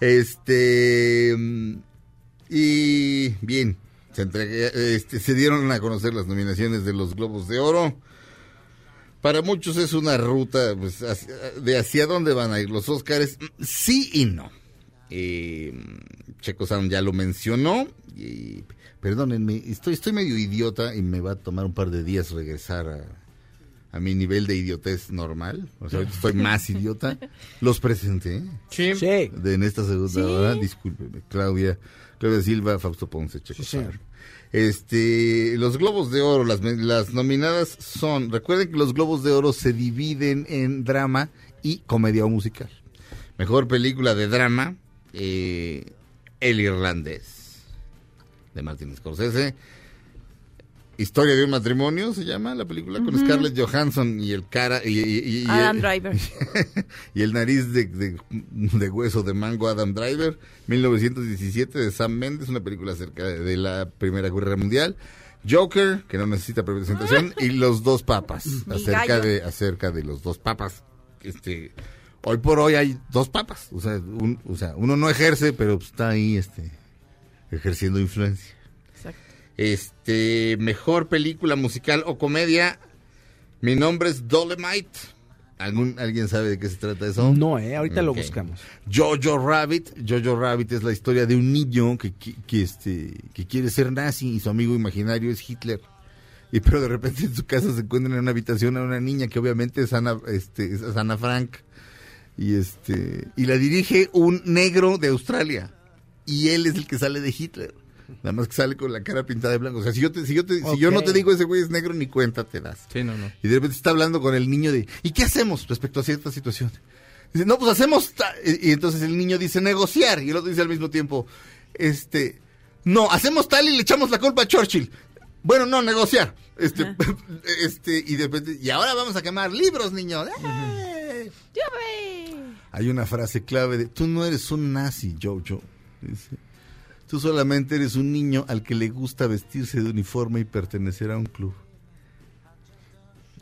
Este. mm, Y bien, se, entregue- este, se dieron a conocer las nominaciones de los Globos de Oro. Para muchos es una ruta pues, hacia- de hacia dónde van a ir los Óscares. Sí y no. Eh, Checo Sound ya lo mencionó. Y, perdónenme, estoy, estoy medio idiota y me va a tomar un par de días regresar a, a mi nivel de idiotez normal. O sea, estoy más idiota. Los presenté. Sí. De, en esta segunda Sí. hora. Discúlpeme. Claudia, Claudia Silva, Fausto Ponce, Checo Sí. Este, los Globos de Oro, las, las nominadas son, recuerden que los Globos de Oro se dividen en drama y comedia o musical. Mejor película de drama, eh, El Irlandés, de Martin Scorsese. Historia de un matrimonio se llama la película con. Scarlett Johansson y el cara y, y- y- y- Adam Driver. y el nariz de, de- de hueso de mango Adam Driver, 1917 de Sam Mendes, una película acerca de la Primera Guerra Mundial. Joker, que no necesita presentación, y Los Dos Papas, acerca de, acerca de los dos papas. Este, hoy por hoy hay dos papas, o sea, un- o sea uno no ejerce, pero está ahí este, ejerciendo influencia. Exacto. Este, mejor película musical o comedia. Mi nombre es Dolemite. ¿Algún, ¿Alguien sabe de qué se trata eso? No, eh, ahorita lo buscamos. Jojo Rabbit. Jojo Rabbit es la historia de un niño que, que, que, este, que quiere ser nazi y su amigo imaginario es Hitler. Y pero de repente en su casa se encuentra en una habitación a una niña que obviamente es Ana, este, es Ana Frank. Y este, y la dirige un negro de Australia. Y él es el que sale de Hitler. Nada más que sale con la cara pintada de blanco. O sea, si yo, te, si yo, te- si yo no te digo ese güey es negro, ni cuenta te das. Sí, no, no. Y de repente está hablando con el niño de, ¿y qué hacemos respecto a cierta situación? Dice, no, pues hacemos... ta-". Y, y entonces el niño dice, negociar. Y el otro dice al mismo tiempo, este, no, hacemos tal y le echamos la culpa a Churchill. Bueno, no, negociar. Este, este, y de repente, y ahora vamos a quemar libros, niño. ¡Eh! Hay una frase clave de, tú no eres un nazi, Jojo. Dice, tú solamente eres un niño al que le gusta vestirse de uniforme y pertenecer a un club.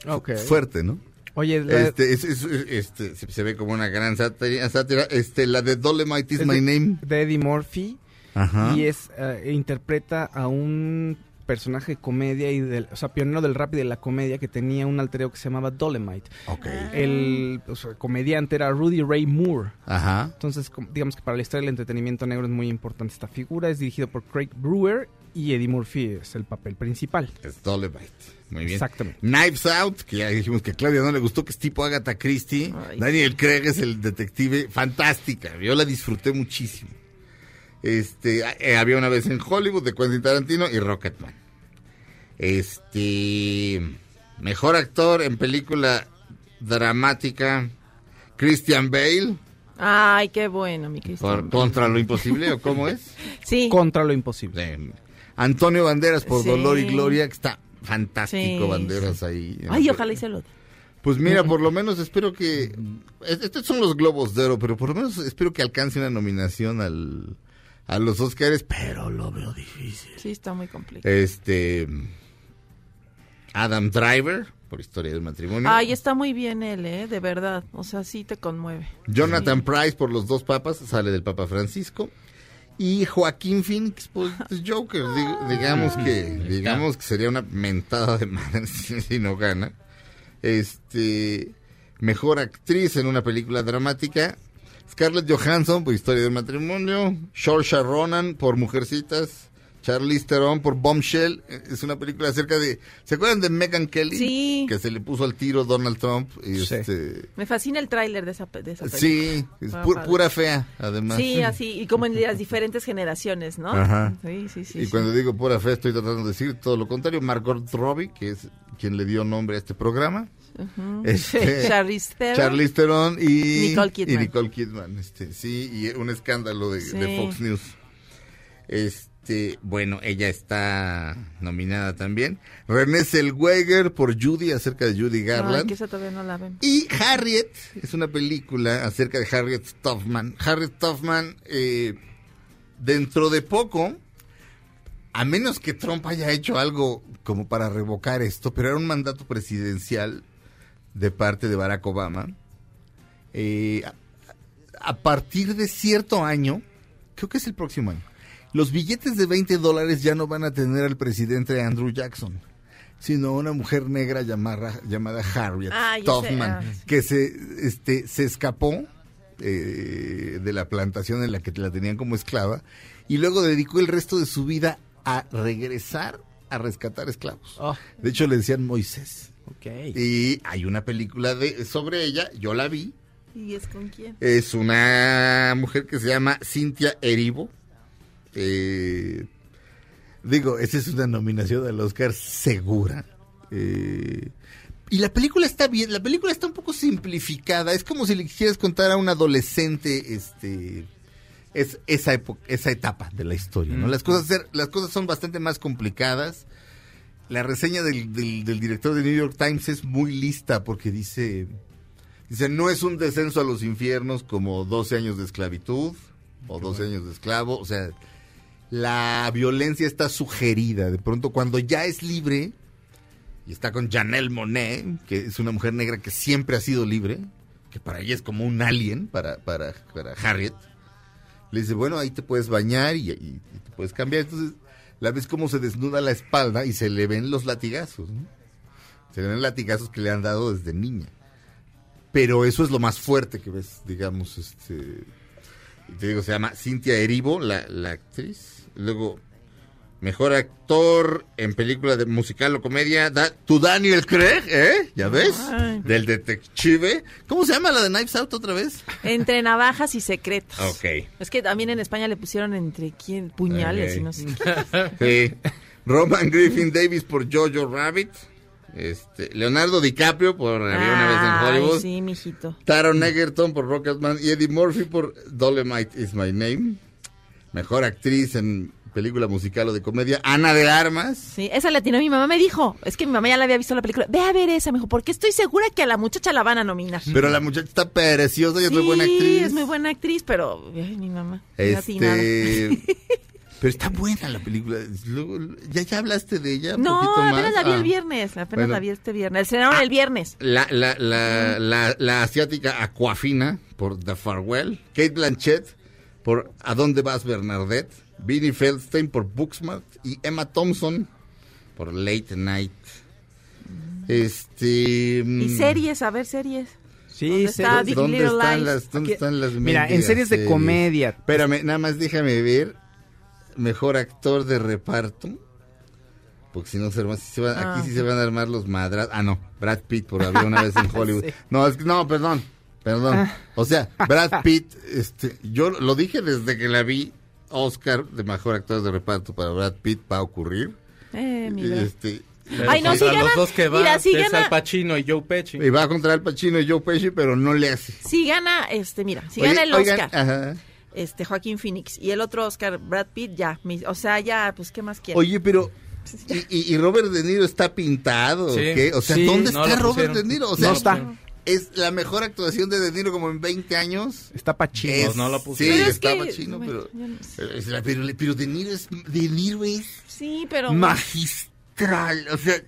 Ok. Fuerte, ¿no? Oye, la- Este, es- es- este, se, ve como una gran sátira, sátira. Este, la de Dolemite is es my de- name. De Eddie Murphy. Ajá. Y es eh, interpreta a un personaje de comedia y del, o sea, pionero del rap y de la comedia que tenía un alter ego que se llamaba Dolemite. Ok. El o sea, comediante era Rudy Ray Moore. Ajá. Entonces, digamos que para la historia del entretenimiento negro es muy importante esta figura. Es dirigido por Craig Brewer y Eddie Murphy es el papel principal. Es Dolemite. Muy bien. Exactamente. Knives Out, que ya dijimos que a Claudia no le gustó, que es tipo Agatha Christie. Daniel Craig es el detective. Fantástica. Yo la disfruté muchísimo. Este, eh, había una vez en Hollywood de Quentin Tarantino y Rocketman. Este, mejor actor en película dramática, Christian Bale, Ay, qué bueno, mi por Cristian. Contra lo Imposible, ¿o cómo es? Sí. Contra lo imposible. Eh, Antonio Banderas por Sí. Dolor y Gloria, que está fantástico, Sí, Banderas ahí. Ay, ojalá se lo dé. Pues mira, por lo menos espero que... es- Estos son los Globos de Oro, pero por lo menos espero que alcance una nominación al, a los Oscars, pero lo veo difícil. Sí, está muy complicado. Este... Adam Driver, por Historia del Matrimonio. Ay, está muy bien él, ¿eh? De verdad. O sea, sí te conmueve. Jonathan Price por Los Dos Papas, sale del Papa Francisco. Y Joaquín Phoenix, pues es Joker. Dig- digamos que digamos que sería una mentada de madre si no gana. Este mejor actriz en una película dramática. Scarlett Johansson por Historia del Matrimonio. Saoirse Ronan por Mujercitas. Charlize Theron por Bombshell. Es una película acerca de... ¿Se acuerdan de Megan Kelly? Sí. Que se le puso al tiro Donald Trump. Y este, Me fascina el tráiler de esa, pe- de esa película. Sí, es Está pu- padre. pura fea, además. Sí, así, y como en las diferentes generaciones, ¿no? Ajá. Sí, sí, sí. y sí. cuando digo pura fea, estoy tratando de decir todo lo contrario. Margot Robbie, que es quien le dio nombre a este programa. Ujú. Este, Charlize Theron. Charlize Theron y Nicole Kidman. y Nicole Kidman, este, sí, y un escándalo de, Sí. de Fox News. Este, bueno, ella está nominada también. Renée Zellweger por Judy, acerca de Judy Garland. que esa todavía no la ven. Y Harriet, es una película acerca de Harriet Tubman. Harriet Tubman, eh, dentro de poco, a menos que Trump haya hecho algo como para revocar esto, pero era un mandato presidencial de parte de Barack Obama, eh, a, a partir de cierto año, creo que es el próximo año, los billetes de 20 dólares ya no van a tener al presidente Andrew Jackson, sino una mujer negra llamada, llamada Harriet Ah, Tubman, ah, sí. que se, este, se escapó eh, de la plantación en la que la tenían como esclava y luego dedicó el resto de su vida a regresar a rescatar esclavos. Oh. De hecho, le decían Moisés. Ok. Y hay una película de, sobre ella, yo la vi. ¿Y es con quién? Es una mujer que se llama Cintia Erivo. Eh, digo, esa es una nominación al Oscar segura. Eh, y la película está bien, la película está un poco simplificada. Es como si le quisieras contar a un adolescente este es esa época, esa etapa de la historia, ¿no? Las cosas ser- las cosas son bastante más complicadas. La reseña del, del- del director de New York Times es muy lista porque dice dice no es un descenso a los infiernos como 12 años de esclavitud o 12 años de esclavo, o sea, la violencia está sugerida. De pronto cuando ya es libre y está con Janelle Monet, que es una mujer negra que siempre ha sido libre, que para ella es como un alien para, para, para Harriet. Le dice, bueno, ahí te puedes bañar y, te puedes cambiar. Entonces, la ves como se desnuda la espalda y se le ven los latigazos. ¿no? Se le ven latigazos que le han dado desde niña. Pero eso es lo más fuerte que ves, digamos. este Te digo, se llama Cintia Erivo, la, la actriz. Luego, mejor actor en película de musical o comedia, da, tu Daniel Craig, ¿eh? ¿Ya ves? Ay. Del detective. ¿Cómo se llama la de Knives Out otra vez? Entre navajas y secretos. Ok. Es que también en España le pusieron entre quién puñales y no sé. Sí. Roman Griffin Davis por Jojo Rabbit. Este, Leonardo DiCaprio por Había una vez en Hollywood. sí, mijito. Taron Egerton por Rocketman y Eddie Murphy por Dolemite is My Name. Mejor actriz en película musical o de comedia, Ana de Armas. Sí, esa la tiene mi mamá me dijo. Es que mi mamá ya la había visto la película. Ve a ver esa, me dijo, porque estoy segura que a la muchacha la van a nominar. Pero la muchacha está preciosa y es muy buena Sí, actriz. es muy buena actriz, pero ay, mi mamá. Este, pero está buena la película. ¿Ya, ya hablaste de ella? No, poquito más? apenas la vi Ah. el viernes, apenas Bueno. la vi este viernes. Estrenaron el viernes. La, la, la, la, la asiática Aquafina por The Farewell. Kate Blanchett por ¿A dónde vas Bernadette? Vinnie Feldstein por Booksmart y Emma Thompson por Late Night. Este. Y series, a ver, series. Sí, ¿Dónde sí. está Big ¿Dónde Little están Lies? las, dónde están las Mira, en series de comedia. Espérame, nada más déjame ver. Mejor actor de reparto. Porque si no, se arma- si se van- Ah. aquí sí se van a armar los madras. Ah, no, Brad Pitt por Había una vez en Hollywood. Sí. No, es que- no, perdón, perdón. Ah. O sea, Brad Pitt, este, yo lo dije desde que la vi. Oscar de mejor actor de reparto para Brad Pitt va a ocurrir. Eh, mira. Este, Pero Ay, no, contra sí gana- los dos que van, mira, sí es gana- Al Pacino y Joe Pesci. y va contra Al Pacino y Joe Pesci, pero no le hace. Si gana, este, mira, si Oye, gana el oigan, Oscar, ajá. este, Joaquín Phoenix, y el otro Oscar, Brad Pitt, ya, mi- o sea, ya, pues, ¿qué más quiere? Oye, pero Y, Robert De Niro está pintado, ¿o Sí. qué? O sea, Sí, ¿dónde no está Robert. De Niro? O sea, No está. Es la mejor actuación de De Niro como en 20 años. Está Pachino. Es- no lo Sí, pusieron. Pero es está que, Pacino, bueno, pero, yo no sé. pero, es la- pero, pero De Niro es, De Niro es Sí, pero... magistral, o sea,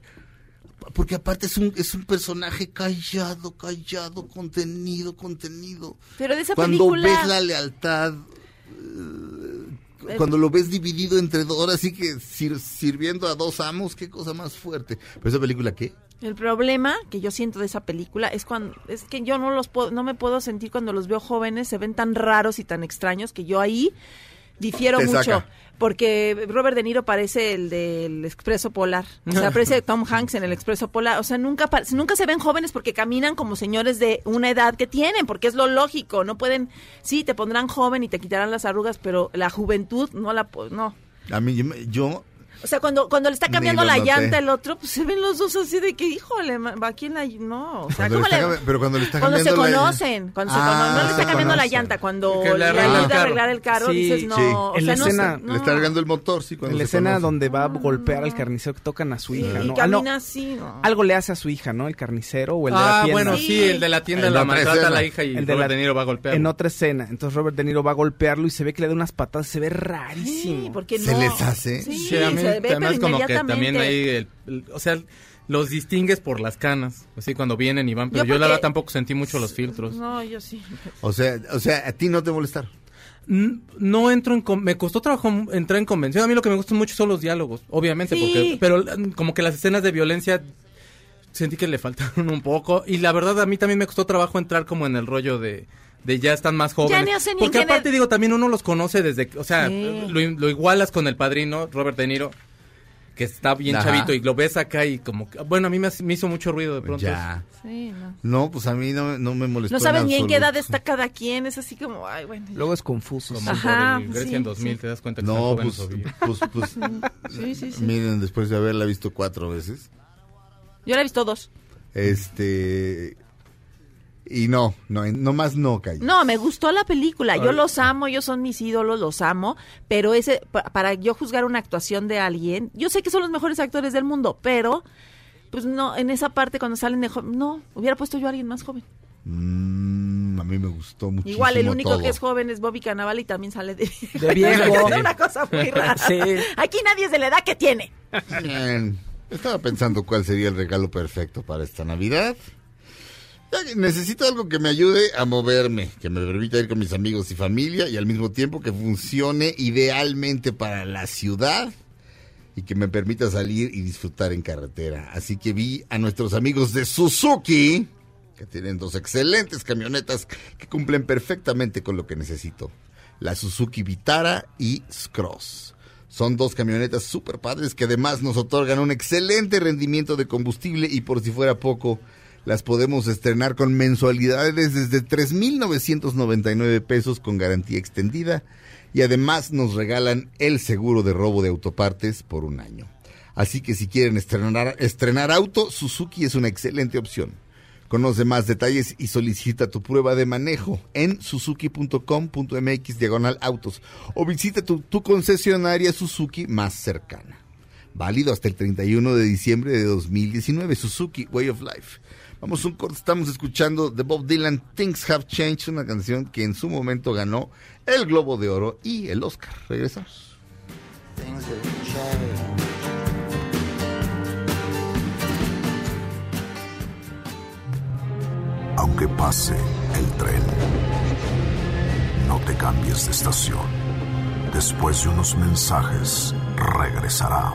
porque aparte es un, es un personaje callado, callado, contenido, contenido. Pero de esa Cuando película... ves la lealtad, eh, cuando lo ves dividido entre dos, ahora sí que sir- sirviendo a dos amos, qué cosa más fuerte. ¿Pero esa película qué? El problema que yo siento de esa película es cuando es que yo no los puedo, no me puedo sentir cuando los veo jóvenes, se ven tan raros y tan extraños que yo ahí difiero Te mucho. saca. Porque Robert De Niro parece el del Expreso Polar. O sea, parece Tom Hanks en el Expreso Polar. O sea, nunca, nunca se ven jóvenes porque caminan como señores de una edad que tienen, porque es lo lógico. No pueden, sí, te pondrán joven y te quitarán las arrugas, pero la juventud no la, no. A mí, yo O sea, cuando, cuando le está cambiando la noté. llanta el otro, pues se ven los dos así de que, híjole, va aquí en la... No, o sea, Cuando le ¿cómo está le- cam- pero cuando le está cuando se cambiando la- conocen, cuando se Ah, cono- no le está se cambiando la conocen. llanta, cuando le le ayuda a carro. arreglar el carro, Sí, dices, no, sí. o En sea, la no sé, escena- no. le está cargando el motor, sí, cuando En la se escena conocen. donde va a golpear al carnicero que tocan a su Sí, hija, y ¿no? Ah, no, camina así, no. Algo le hace a su hija, ¿no? El carnicero o el de la Ah, tienda. bueno, Sí. el de la tienda En la maltrata a la hija y El de Robert De Niro va a golpear. En otra escena. Entonces Robert De Niro va a golpearlo y se ve que le da unas patadas. Se ve rarísimo. Sí, porque ¿Se no. les hace? Sí, se ve, además pero como que también hay, el- el- o sea, los distingues por las canas, así cuando vienen y van, pero Yo yo, la verdad tampoco sentí mucho los filtros. No, yo sí. O sea, o sea, a ti no te molestaron. No entro en... con- Me costó trabajo entrar en convención. A mí lo que me gusta mucho son los diálogos, obviamente, Sí. porque pero mm, como que las escenas de violencia sentí que le faltaron un poco. Y la verdad a mí también me costó trabajo entrar como en el rollo de... De ya están más jóvenes. ni sé ni en Porque aparte de- digo, también uno los conoce desde... que- O sea, Sí. lo, lo igualas con el padrino, Robert De Niro, que está bien Ajá. chavito, y lo ves acá y como... que- Bueno, a mí me, me hizo mucho ruido de pronto. Ya. Sí, no. No, pues a mí no, no me molestó. No sabes ni en qué edad está cada quien, es así como, ay, bueno. Luego es confuso. Como Ajá, Grecia sí, en 2000, sí. te das cuenta que No, pues, pues, pues, Sí, sí, sí. miren, después de haberla visto cuatro veces, Yo la he visto dos. este, y no, no, no más no, Calle. No, me gustó la película. Yo Ay. los amo, ellos son mis ídolos, los amo. Pero ese, pa- para yo juzgar una actuación de alguien, yo sé que son los mejores actores del mundo, pero, pues no, en esa parte cuando salen de joven, no, hubiera puesto yo a alguien más joven. Mm, a mí me gustó muchísimo Igual, el único todo. que es joven es Bobby Cannavale y también sale de, De viejo. Es una cosa muy rara. Sí. Aquí nadie es de la edad que tiene. Bien. Estaba pensando cuál sería el regalo perfecto para esta Navidad. Necesito algo que me ayude a moverme, que me permita ir con mis amigos y familia y al mismo tiempo que funcione idealmente para la ciudad y que me permita salir y disfrutar en carretera. Así que vi a nuestros amigos de Suzuki, que tienen dos excelentes camionetas que cumplen perfectamente con lo que necesito. La Suzuki Vitara y Scross. Son dos camionetas super padres que además nos otorgan un excelente rendimiento de combustible y por si fuera poco, las podemos estrenar con mensualidades desde 3.999 pesos con garantía extendida y además nos regalan el seguro de robo de autopartes por un año. Así que si quieren estrenar, estrenar auto, Suzuki es una excelente opción. Conoce más detalles y solicita tu prueba de manejo en suzuki.com.mx diagonal autos o visita tu, tu concesionaria Suzuki más cercana. Válido hasta el 31 de diciembre de 2019. Suzuki Way of Life. Vamos un corte, estamos escuchando de Bob Dylan Things Have Changed, una canción que en su momento ganó el Globo de Oro y el Oscar. Regresamos. Things have changed. Aunque pase el tren, no te cambies de estación. Después de unos mensajes, regresará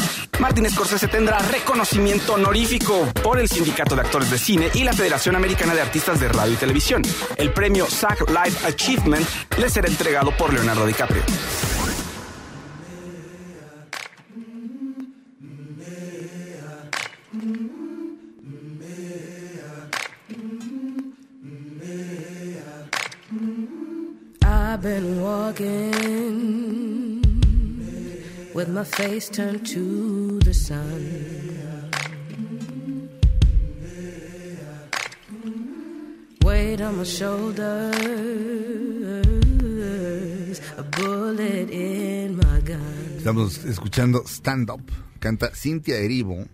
Martin Scorsese tendrá reconocimiento honorífico por el Sindicato de Actores de Cine y la Federación Americana de Artistas de Radio y Televisión. El premio SAG Life Achievement le será entregado por Leonardo DiCaprio. With my face turned to the sun. Weight on my shoulders, a bullet in my gun. Estamos escuchando Stand Up. Canta Cintia Erivo,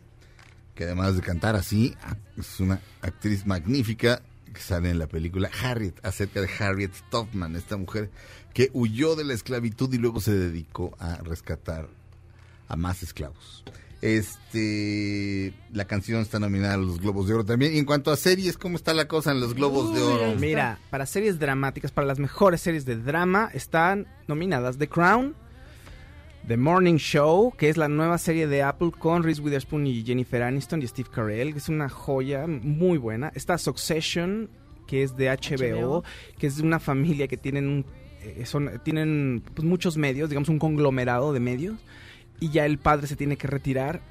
que además de cantar así, es una actriz magnífica que sale en la película Harriet, acerca de Harriet Tubman, esta mujer que huyó de la esclavitud y luego se dedicó a rescatar a más esclavos. Este, la canción está nominada a los Globos de Oro también. Y en cuanto a series, ¿cómo está la cosa en los Globos de Oro? Mira, para series dramáticas, para las mejores series de drama, están nominadas The Crown, The Morning Show, que es la nueva serie de Apple con Reese Witherspoon y Jennifer Aniston y Steve Carell, que es una joya muy buena. Está Succession, que es de HBO, HBO. que es de una familia que tienen un- son, tienen pues, muchos medios, digamos un conglomerado de medios, y ya el padre se tiene que retirar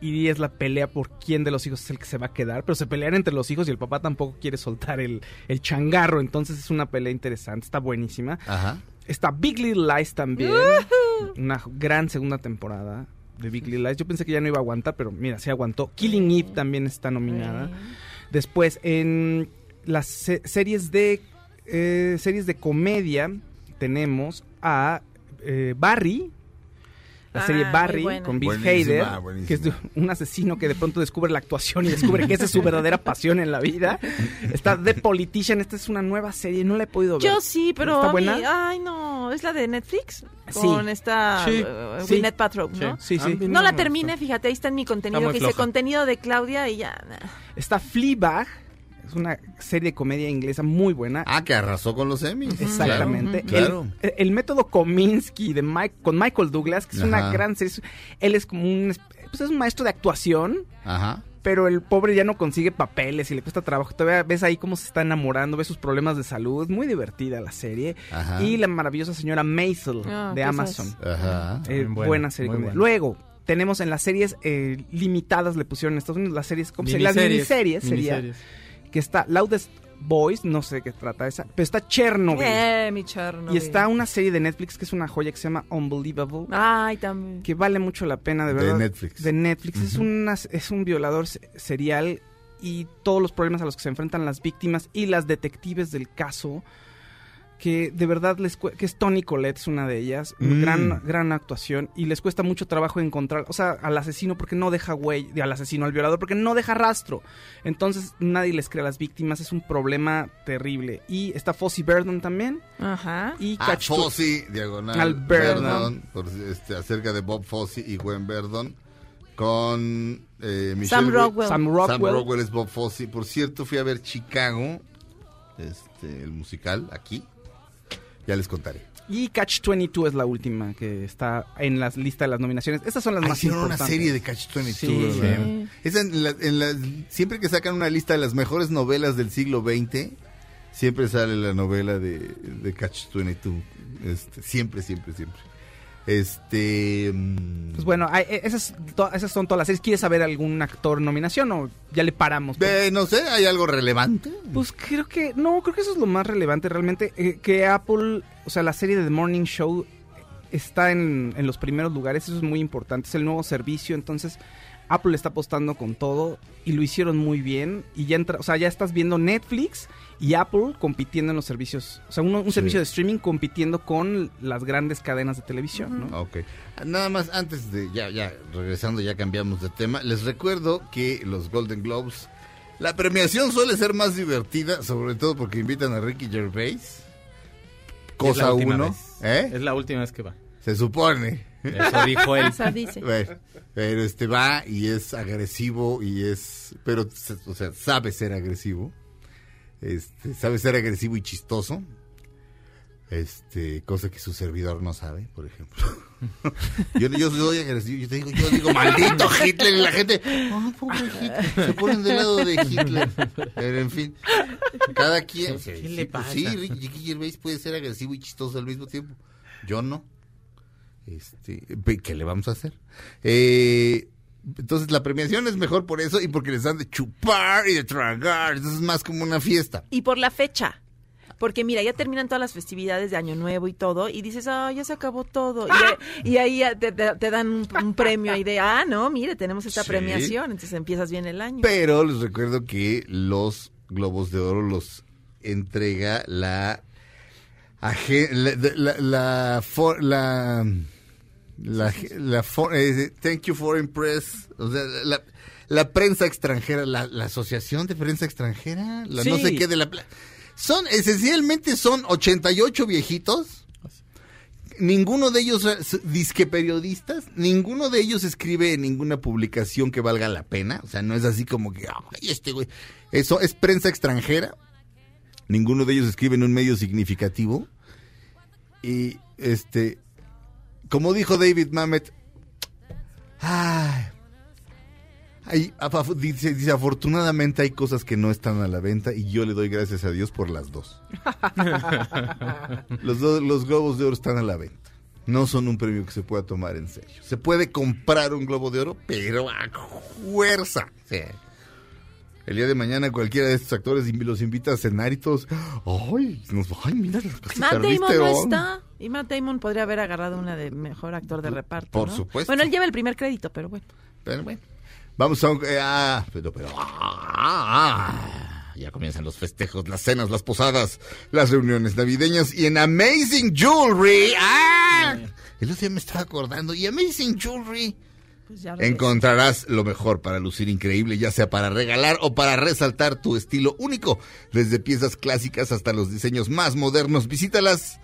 y es la pelea por quién de los hijos es el que se va a quedar, pero se pelean entre los hijos y el papá tampoco quiere soltar el, el changarro, entonces es una pelea interesante, está buenísima. Ajá. Está Big Little Lies también, una gran segunda temporada de Big Little Lies. Yo pensé que ya no iba a aguantar, pero mira, se aguantó. Killing Eve también está nominada. Después, en las se- series de eh, series de comedia tenemos a eh, Barry, la Ah, serie muy Barry con Bill Hader, buenísima. que es un asesino que de pronto descubre la actuación y descubre que esa es su verdadera pasión en la vida. Está The Politician, esta es una nueva serie, no la he podido ver. Yo sí, pero ¿Está mí- buena? ay no, es la de Netflix Sí. con esta Sí, uh, sí. Paltrow, Sí, ¿no? sí, sí. No la termine, fíjate, ahí está en mi contenido que dice contenido de Claudia y ya. nah. Está Fleabag, es una serie de comedia inglesa muy buena. Ah, que arrasó con los Emmys. Exactamente. Claro. El, el método Kominsky de Mike, con Michael Douglas, que es una gran serie. Él es como un, pues es un maestro de actuación, Ajá. pero el pobre ya no consigue papeles y le cuesta trabajo. Todavía ves ahí cómo se está enamorando, ves sus problemas de salud. Muy divertida la serie. Ajá. Y la maravillosa señora Maisel Ah, de. Amazon. Ajá. Eh, buena, buena serie. buena. Luego, tenemos en las series eh, limitadas, le pusieron en Estados Unidos las series, ¿cómo se llama? Las Miniseries. miniseries sería. Miniseries. Que está Loudest Boys, no sé de qué trata esa, pero está Chernobyl. Eh, mi Chernobyl. Y está una serie de Netflix que es una joya que se llama Unbelievable. Ay, también. Que vale mucho la pena, de De verdad. Netflix. De Netflix. es, una, es un violador se- serial y todos los problemas a los que se enfrentan las víctimas y las detectives del caso. Que de verdad les que es Tony Collette, es una de ellas. Mm. Gran, gran actuación. Y les cuesta mucho trabajo encontrar, o sea, al asesino porque no deja güey, al asesino, al violador porque no deja rastro. Entonces nadie les cree a las víctimas, es un problema terrible. Y está Fossey Verdon también. Ajá. Y Ah, Fossey, diagonal. Al Verdon. Verdon, por, este, acerca de Bob Fossey y Gwen Verdon. Con eh, Michelle Sam Rockwell. Sam. Rockwell es Bob Fossey. Por cierto, fui a ver Chicago, este, el musical, aquí. Ya les contaré. Y Catch 22 es la última que está en la lista de las nominaciones. Estas son las Ah, más hicieron una importantes. serie de Catch 22. Sí. Sí. Esa en la- en la- siempre que sacan una lista de las mejores novelas del siglo XX, siempre sale la novela de, de Catch 22. Este, siempre, siempre, siempre. Este. mm, Pues bueno, hay- eh, esas, esas son todas las series. ¿Quieres saber algún actor nominación o ya le paramos? eh, no sé, ¿hay algo relevante? Pues creo que, no, creo que eso es lo más relevante realmente. eh, que Apple, o sea, la serie de The Morning Show está en, en los primeros lugares, eso es muy importante. Es el nuevo servicio, entonces Apple está apostando con todo y lo hicieron muy bien. Y ya entra, o sea, ya estás viendo Netflix y Apple compitiendo en los servicios, o sea, un, un Sí. servicio de streaming compitiendo con las grandes cadenas de televisión, ¿no? Ok. Nada más antes de, ya, ya, regresando, ya cambiamos de tema. Les recuerdo que los Golden Globes, la premiación suele ser más divertida, sobre todo porque invitan a Ricky Gervais. Es Cosa la última uno. vez. ¿Eh? Es la última vez que va. Se supone. Eso dijo él. Dice. Bueno, pero este va y es agresivo y es, pero, o sea, sabe ser agresivo. Este, sabe ser agresivo y chistoso. Este, cosa que su servidor no sabe, por ejemplo. yo, yo soy agresivo, yo te digo, yo digo, maldito Hitler, y la gente, "Ay, pobre Hitler", se ponen del lado de Hitler. Pero en fin, cada quien. ¿Qué sí, le pasa? sí, Ricky Gervais puede ser agresivo y chistoso al mismo tiempo. Yo no. Este, ¿qué le vamos a hacer? Eh, entonces la premiación es mejor por eso y porque les dan de chupar y de tragar. Entonces es más como una fiesta. Y por la fecha. Porque mira, ya terminan todas las festividades de Año Nuevo y todo, y dices, ah, ya se acabó todo. Y, y ahí te, te- te dan un, un premio ahí de, ah, no, mire, tenemos esta Sí. premiación, entonces empiezas bien el año. Pero les recuerdo que los Globos de Oro los entrega la la la la, la, la for- eh, Thank you Foreign Press, o sea, la, la prensa extranjera, la, la asociación de prensa extranjera, la no sé qué de la son esencialmente son 88 viejitos. Ninguno de ellos disque periodistas, ninguno de ellos escribe en ninguna publicación que valga la pena, o sea, no es así como que, ay, este güey, eso es prensa extranjera, ninguno de ellos escribe en un medio significativo, y este, como dijo David Mamet, ay, ay, afa- dice, dice, afortunadamente hay cosas que no están a la venta y yo le doy gracias a Dios por las dos. Los, do- los globos de oro están a la venta. No son un premio que se pueda tomar en serio. Se puede comprar un globo de oro, pero a fuerza. Sea, el día de mañana cualquiera de estos actores los invita a cenar y todos, ay, nos, ay mira Matt Damon no Theron". está. Y Matt Damon podría haber agarrado una de mejor actor de reparto. Por ¿no? supuesto. Bueno, él lleva el primer crédito, pero bueno. Pero bueno. Vamos a un... eh, ah, pero, pero... ah, ah, ya comienzan los festejos, las cenas, las posadas, las reuniones navideñas y en Amazing Jewelry. ¡Ah! El otro día me estaba acordando. Y Amazing Jewelry... Pues Encontrarás lo mejor para lucir increíble, ya sea para regalar o para resaltar tu estilo único, desde piezas clásicas hasta los diseños más modernos. Visita las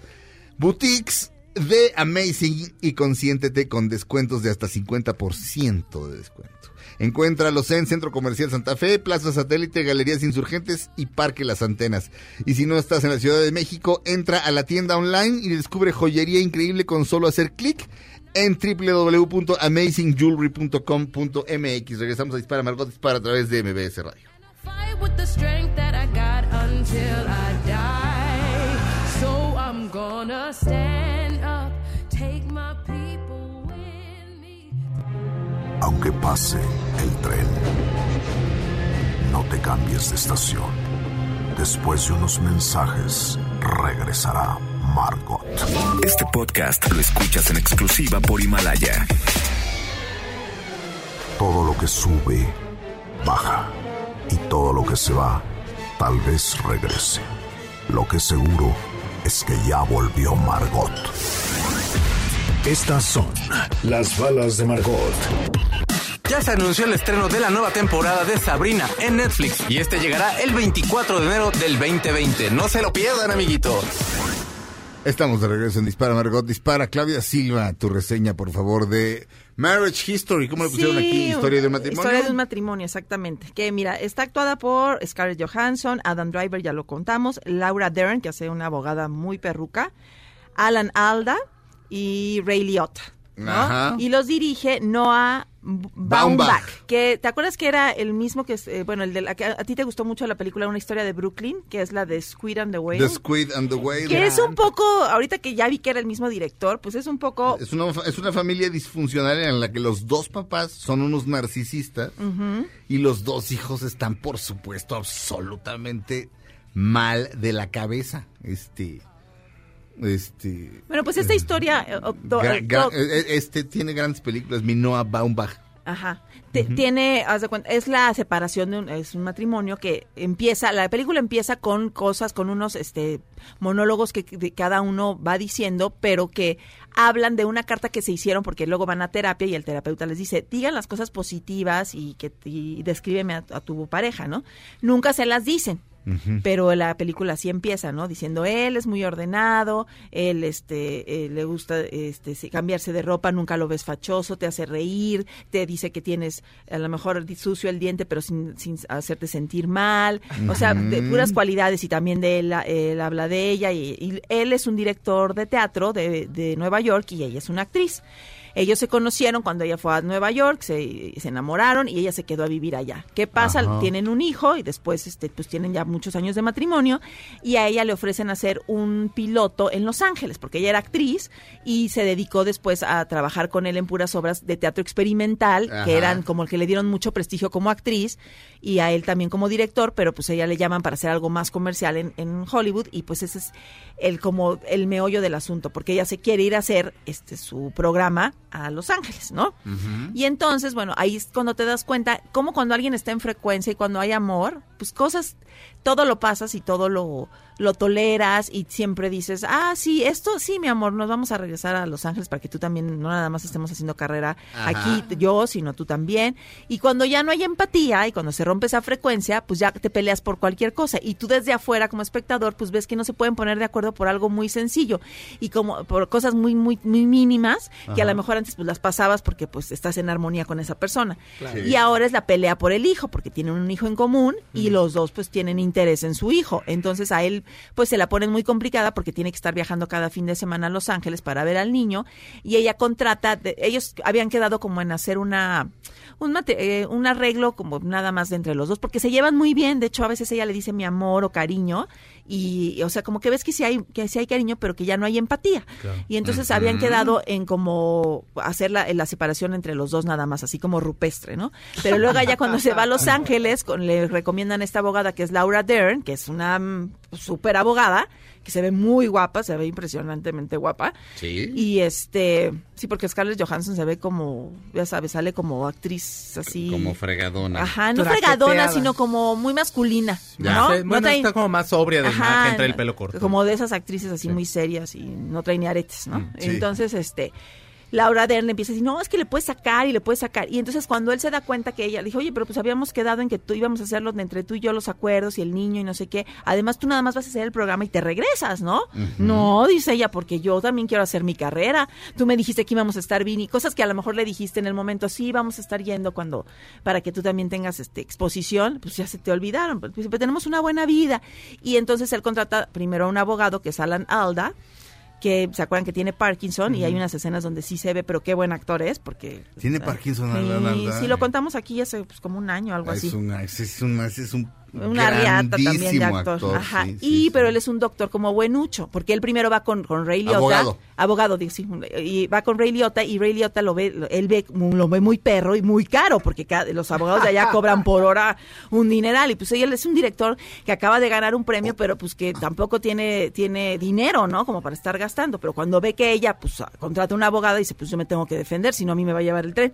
boutiques de Amazing y consiéntete con descuentos de hasta 50% de descuento. Encuéntralos en Centro Comercial Santa Fe, Plaza Satélite, Galerías Insurgentes y Parque Las Antenas. Y si no estás en la Ciudad de México, entra a la tienda online y descubre joyería increíble con solo hacer clic en www.amazingjewelry.com.mx. Regresamos a Dispara Margot Dispara a través de MBS Radio. fight with the strength that I got until I die. So I'm gonna stand up, take my people with me. Aunque pase el tren, no te cambies de estación. Después de unos mensajes, regresará Margot. Este podcast lo escuchas en exclusiva por Himalaya. Todo lo que sube, baja. Y todo lo que se va, tal vez regrese. Lo que seguro es que ya volvió Margot. Estas son las balas de Margot. Ya se anunció el estreno de la nueva temporada de Sabrina en Netflix y este llegará el 24 de enero del 2020. No se lo pierdan, amiguitos. Estamos de regreso en Dispara Margot Dispara. Claudia Silva, tu reseña, por favor, de Marriage History. ¿Cómo le pusieron Sí, aquí? Historia de un matrimonio. Historia de un matrimonio, exactamente. Que mira, está actuada por Scarlett Johansson, Adam Driver, ya lo contamos, Laura Dern, que hace una abogada muy perruca, Alan Alda y Ray Liotta. Y los dirige Noah Baumbach, que te acuerdas que era el mismo que, es, eh, bueno, el de la que a, a ti te gustó mucho la película Una historia de Brooklyn, que es la de Squid and the Whale. The Squid and the Whale. que es un poco, ahorita que ya vi que era el mismo director, pues es un poco... Es una, es una familia disfuncional en la que los dos papás son unos narcisistas y los dos hijos están, por supuesto, absolutamente mal de la cabeza. Este. Este. Bueno, pues esta historia... este tiene grandes películas, mi Noah Baumbach. Ajá. Tiene, haz de cuenta, es la separación de un, es un matrimonio que empieza, la película empieza con cosas, con unos este monólogos que, que cada uno va diciendo, pero que hablan de una carta que se hicieron porque luego van a terapia y el terapeuta les dice, digan las cosas positivas y que y descríbeme a, a tu pareja, ¿no? Nunca se las dicen. Pero la película así empieza, ¿no? Diciendo, él es muy ordenado, él este, eh, le gusta este, sí, cambiarse de ropa, nunca lo ves fachoso, te hace reír, te dice que tienes a lo mejor sucio el diente, pero sin, sin hacerte sentir mal. O sea, de puras cualidades y también de él, él habla de ella y, y él es un director de teatro de, de Nueva York y ella es una actriz. Ellos se conocieron cuando ella fue a Nueva York, se, se enamoraron y ella se quedó a vivir allá. ¿Qué pasa? Ajá. Tienen un hijo y después este, pues tienen ya muchos años de matrimonio y a ella le ofrecen hacer un piloto en Los Ángeles porque ella era actriz y se dedicó después a trabajar con él en puras obras de teatro experimental Ajá. que eran como el que le dieron mucho prestigio como actriz y a él también como director, pero pues ella le llaman para hacer algo más comercial en, en Hollywood y pues ese es el como el meollo del asunto, porque ella se quiere ir a hacer este su programa a Los Ángeles, ¿no? Y entonces, bueno, ahí es cuando te das cuenta, como cuando alguien está en frecuencia y cuando hay amor, pues cosas, todo lo pasas y todo lo, lo toleras y siempre dices, ah, sí, esto, sí, mi amor, nos vamos a regresar a Los Ángeles para que tú también, no nada más estemos haciendo carrera Ajá. aquí, yo, sino tú también. Y cuando ya no hay empatía y cuando se rompe esa frecuencia, pues ya te peleas por cualquier cosa. Y tú desde afuera, como espectador, pues ves que no se pueden poner de acuerdo por algo muy sencillo y como por cosas muy, muy, muy mínimas que a lo mejor antes pues las pasabas porque pues estás en armonía con esa persona. Claro. Y ahora es la pelea por el hijo, porque tienen un hijo en común y los dos pues tienen interés en su hijo. Entonces a él pues se la ponen muy complicada porque tiene que estar viajando cada fin de semana a Los Ángeles para ver al niño y ella contrata, de- ellos habían quedado como en hacer una un, eh, un arreglo como nada más de entre los dos, porque se llevan muy bien, de hecho a veces ella le dice mi amor o cariño, y o sea, como que ves que sí hay, que sí hay cariño, pero que ya no hay empatía. Y entonces habían quedado en como hacer la, en la separación entre los dos nada más, así como rupestre, ¿no? Pero luego ya cuando se va a Los Ángeles, con, le recomiendan a esta abogada que es Laura Dern, que es una mm, súper abogada, que se ve muy guapa, se ve impresionantemente guapa. Sí. Y este, sí, porque Scarlett Johansson se ve como, ya sabes, sale como actriz así. Como fregadona. Ajá, no fregadona, sino como muy masculina, Ya. ¿no? Sí, No bueno, trae- está como más sobria de Ajá, imagen, trae el pelo corto. Como de esas actrices así muy serias y no trae ni aretes, ¿no? sí. Entonces, este, Laura Dern le empieza a decir, no, es que le puedes sacar y le puedes sacar. Y entonces cuando él se da cuenta que ella le dijo, oye, pero pues habíamos quedado en que tú íbamos a hacerlo entre tú y yo los acuerdos y el niño y no sé qué. Además, tú nada más vas a hacer el programa y te regresas, ¿no? No, dice ella, porque yo también quiero hacer mi carrera. Tú me dijiste que íbamos a estar bien y cosas que a lo mejor le dijiste en el momento, sí, vamos a estar yendo cuando, para que tú también tengas este exposición, pues ya se te olvidaron. Pues, pues, tenemos una buena vida. Y entonces él contrata primero a un abogado que es Alan Alda, que se acuerdan que tiene Parkinson y hay unas escenas donde sí se ve, pero qué buen actor es, porque... Tiene o sea, Parkinson, sí, lo contamos aquí hace pues, como un año, algo así. Es un Una riata también de actor. Ajá. sí, y pero él es un doctor como buenucho, porque él primero va con, con Ray Liotta. Abogado. Abogado, digo, sí, y va con Ray Liotta y Ray Liotta lo ve, lo- él ve, lo ve muy perro y muy caro, porque ca- los abogados de allá cobran por hora un dineral. Y pues él es un director que acaba de ganar un premio, pero pues que tampoco tiene, tiene dinero, ¿no? Como para estar gastando. Pero cuando ve que ella, pues, contrata una abogada y dice, pues yo me tengo que defender, si no a mí me va a llevar el tren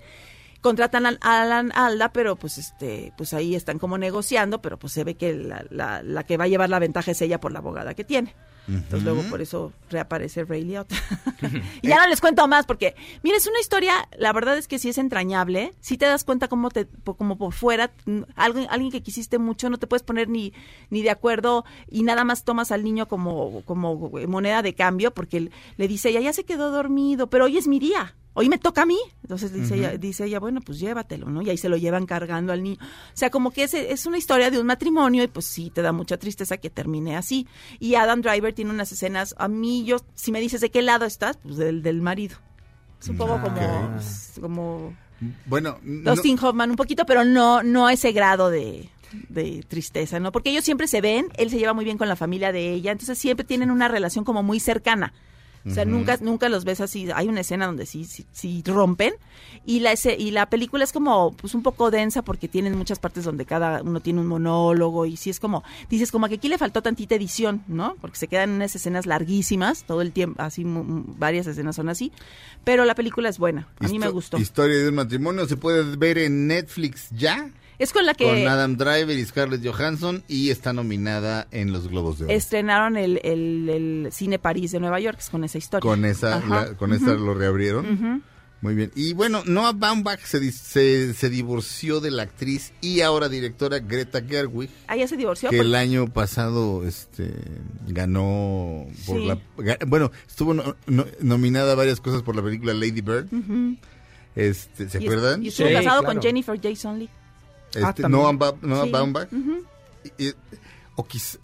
contratan a Alan Alda, pero pues este, pues ahí están como negociando, pero pues se ve que la, la, la que va a llevar la ventaja es ella por la abogada que tiene. Entonces luego por eso reaparece Ray Liotta. y ya no les cuento más porque, mira, es una historia, la verdad es que sí es entrañable, si te das cuenta cómo te, como por fuera, alguien, alguien que quisiste mucho, no te puedes poner ni, ni de acuerdo y nada más tomas al niño como, como moneda de cambio porque le dice ella, ya se quedó dormido, pero hoy es mi día. Hoy me toca a mí. Entonces dice, ella, dice ella, bueno, pues llévatelo, ¿no? Y ahí se lo llevan cargando al niño. O sea, como que es, es una historia de un matrimonio y pues sí, te da mucha tristeza que termine así. Y Adam Driver tiene unas escenas, a mí, yo, si me dices de qué lado estás, pues del, del marido. Es un poco como, pues, como Bueno, no- Dustin Hoffman un poquito, pero no, no a ese grado de, de tristeza, ¿no? Porque ellos siempre se ven, él se lleva muy bien con la familia de ella, entonces siempre tienen una relación como muy cercana. O sea, nunca, nunca los ves así. Hay una escena donde sí, sí, sí rompen. Y la, ese- y la película es como, pues un poco densa porque tienen muchas partes donde cada uno tiene un monólogo. Y sí es como, dices como que aquí le faltó tantita edición, ¿no? Porque se quedan unas escenas larguísimas, todo el tiempo, así, varias escenas son así. Pero la película es buena. A mí me gustó. Historia de un matrimonio se puede ver en Netflix ya. Es con la que... Con Adam Driver y Scarlett Johansson y está nominada en los Globos de Oro. estrenaron el, el, el Cine París de Nueva York es con esa historia. Con esa, la- con esa Ujú. lo reabrieron. Muy bien. Y bueno, Noah Baumbach se, se, se divorció de la actriz y ahora directora Greta Gerwig, Ah, ya se divorció. que porque- el año pasado este, ganó por Sí. la... Bueno, estuvo no- no- nominada a varias cosas por la película Lady Bird. Este, ¿Se Y es- acuerdan? Y estuvo casado con Jennifer Jason Lee. Este, Ah. Noah, Ba- Noah Sí. Baumbach. Y- y- o quiz-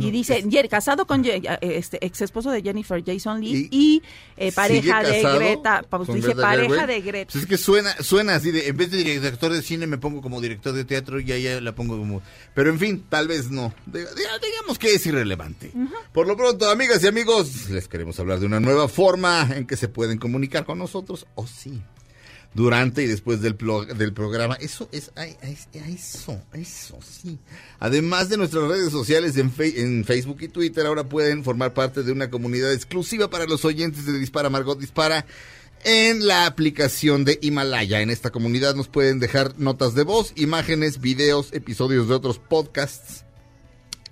y dice, Ye- casado con este ex esposo de Jennifer Jason Lee y, eh, pareja ¿Sigue de Greta, pues dice Greta pareja Gerwig? de Greta. Pues es que suena, suena así de, en vez de director de cine me pongo como director de teatro y ya la pongo como... Pero en fin, tal vez no. Diga- diga- Digamos que es irrelevante. Por lo pronto, amigas y amigos, les queremos hablar de una nueva forma en que se pueden comunicar con nosotros, o sí. Durante y después del, programa. Eso es, ay, eso, eso, sí. Además de nuestras redes sociales en Facebook y Twitter, ahora pueden formar parte de una comunidad exclusiva para los oyentes de Dispara Margot Dispara en la aplicación de Himalaya. En esta comunidad nos pueden dejar notas de voz, imágenes, videos, episodios de otros podcasts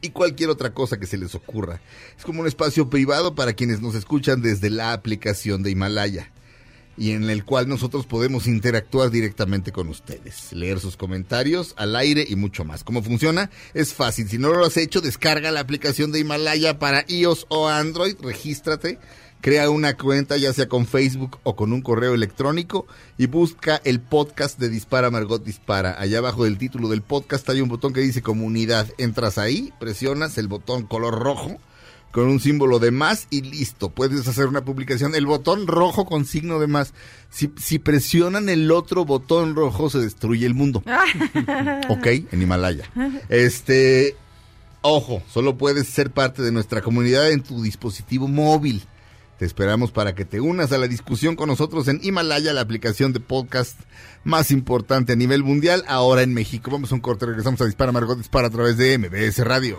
y cualquier otra cosa que se les ocurra. Es como un espacio privado para quienes nos escuchan desde la aplicación de Himalaya y en el cual nosotros podemos interactuar directamente con ustedes, leer sus comentarios al aire y mucho más. ¿Cómo funciona? Es fácil. Si no lo has hecho, descarga la aplicación de Himalaya para iOS o Android, regístrate, crea una cuenta ya sea con Facebook o con un correo electrónico y busca el podcast de Dispara Margot Dispara. Allá abajo del título del podcast hay un botón que dice comunidad. Entras ahí, presionas el botón color rojo con un símbolo de más y listo. Puedes hacer una publicación. El botón rojo con signo de más. Si, si presionan el otro botón rojo, se destruye el mundo. ok, en Himalaya. Este, ojo, solo puedes ser parte de nuestra comunidad en tu dispositivo móvil. Te esperamos para que te unas a la discusión con nosotros en Himalaya, la aplicación de podcast más importante a nivel mundial, ahora en México. Vamos a un corte, regresamos a Dispara Margot Dispara a través de MBS Radio.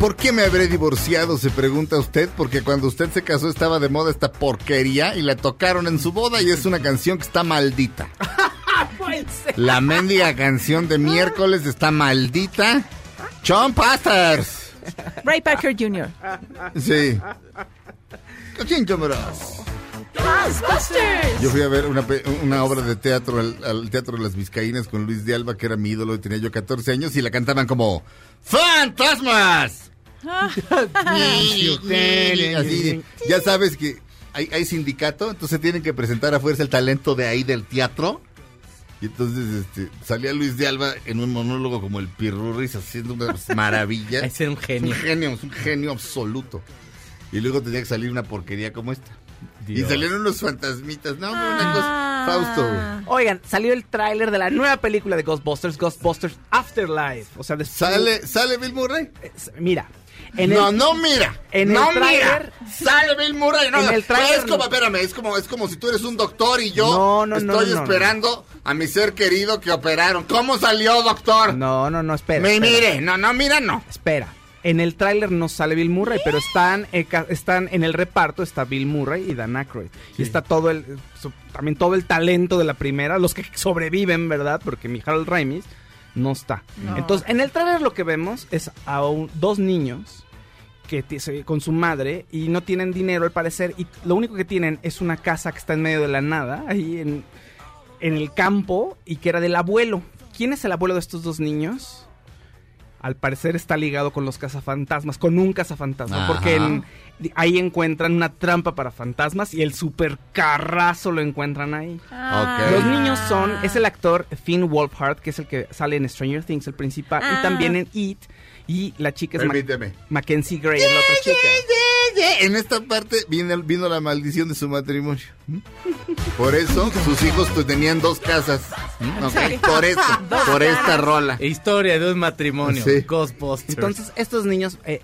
¿Por qué me habré divorciado? Se pregunta usted, porque cuando usted se casó estaba de moda esta porquería y la tocaron en su boda y es una canción que está maldita. La mendiga canción de miércoles está maldita. John Pastors. Ray Parker Jr. Sí. Yo fui a ver una obra de teatro al, al Teatro de las Vizcaínas con Luis de Alba, que era mi ídolo, y tenía yo 14 años, y la cantaban como ¡Fantasmas! Así, ya sabes que hay, hay sindicato, entonces tienen que presentar a fuerza el talento de ahí del teatro. Y entonces este, salía Luis de Alba en un monólogo como el Pirurris haciendo unas maravillas. Ese era un genio. Un genio, es un genio absoluto. Y luego tenía que salir una porquería como esta. Y salieron unos fantasmitas. No, hombre, una cosa. Fausto. güey. Oigan, salió el tráiler de la nueva película de Ghostbusters, Ghostbusters Afterlife. O sea, después- ¿Sale, ¿Sale Bill Murray? Mira. En no, el- no mira. en no el tráiler- mira. Sale Bill Murray. No, En el es como, no. espérame, es como, es como si tú eres un doctor y yo No, estoy esperando a mi ser querido que operaron. ¿Cómo salió, doctor? No, no, no, espera. Me espera. mire. No, no, mira, no. Espera. En el tráiler no sale Bill Murray, pero están, eh, están en el reparto está Bill Murray y Dan Aykroyd. Y está todo el también todo el talento de la primera, los que sobreviven, ¿verdad? Porque mi Harold Ramis no está. No. Entonces, en el tráiler lo que vemos es a un- dos niños que con su madre y no tienen dinero al parecer y lo único que tienen es una casa que está en medio de la nada, ahí en, en el campo y que era del abuelo. ¿Quién es el abuelo de estos dos niños? Al parecer está ligado con los cazafantasmas, con un cazafantasma, Ajá. porque en- ahí encuentran una trampa para fantasmas y el supercarrazo lo encuentran ahí. Ok. Los niños son, es el actor Finn Wolfhard, que es el que sale en Stranger Things, el principal, Ah. y también en It, y la chica es. Mackenzie Gray, la otra chica. En esta parte viene, vino la maldición de su matrimonio. ¿Mm? Por eso sus hijos pues, tenían dos casas. ¿Mm? Por eso, por esta rola. Historia de un matrimonio. Sí. Ghostbusters. Entonces, estos niños eh,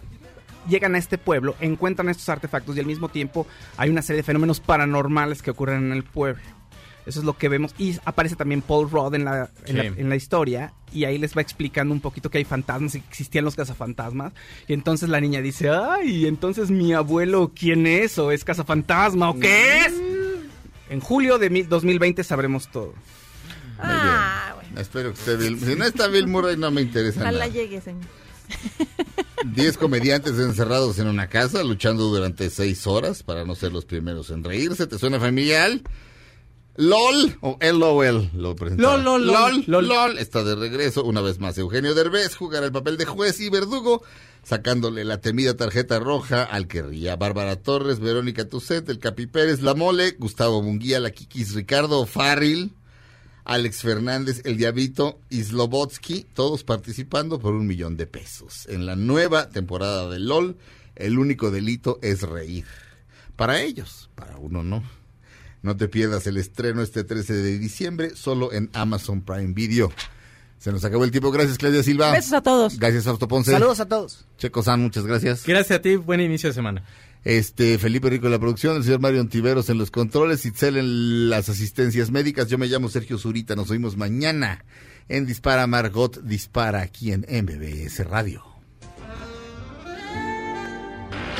llegan a este pueblo, encuentran estos artefactos y al mismo tiempo hay una serie de fenómenos paranormales que ocurren en el pueblo. Eso es lo que vemos. Y aparece también Paul Rudd en la, en, la, en la historia. Y ahí les va explicando un poquito que hay fantasmas y que existían los cazafantasmas. Y entonces la niña dice, ay, entonces mi abuelo, ¿quién es? ¿O es cazafantasma? ¿O qué es? En julio de mil- 2020 sabremos todo. Ah, bueno. Espero que esté Bill. Si no está Bill Murray, no me interesa Ojalá nada. llegue, señor. Diez comediantes encerrados en una casa, luchando durante seis horas para no ser los primeros en reírse. ¿Te suena familiar? LOL o LOL lo presentaba. LOL, LOL, LOL. LOL, LOL está de regreso. Una vez más, Eugenio Derbez jugará el papel de juez y verdugo, sacándole la temida tarjeta roja al que ría. Bárbara Torres, Verónica Tucet, el Capi Pérez, La Mole, Gustavo Munguía, La Kikis, Ricardo Farril, Alex Fernández, El Diablito y Slobotsky, todos participando por un millón de pesos. En la nueva temporada de LOL, el único delito es reír. Para ellos, para uno no. No te pierdas el estreno este 13 de diciembre, solo en Amazon Prime Video. Se nos acabó el tiempo. Gracias, Claudia Silva. Besos a todos. Gracias, Fausto Ponce. Saludos a todos. Checo San, muchas gracias. Gracias a ti, buen inicio de semana. Este, Felipe Rico en la producción, el señor Mario Ontiveros en los controles, Itzel en las asistencias médicas. Yo me llamo Sergio Zurita. Nos oímos mañana en Dispara Margot Dispara aquí en MBS Radio.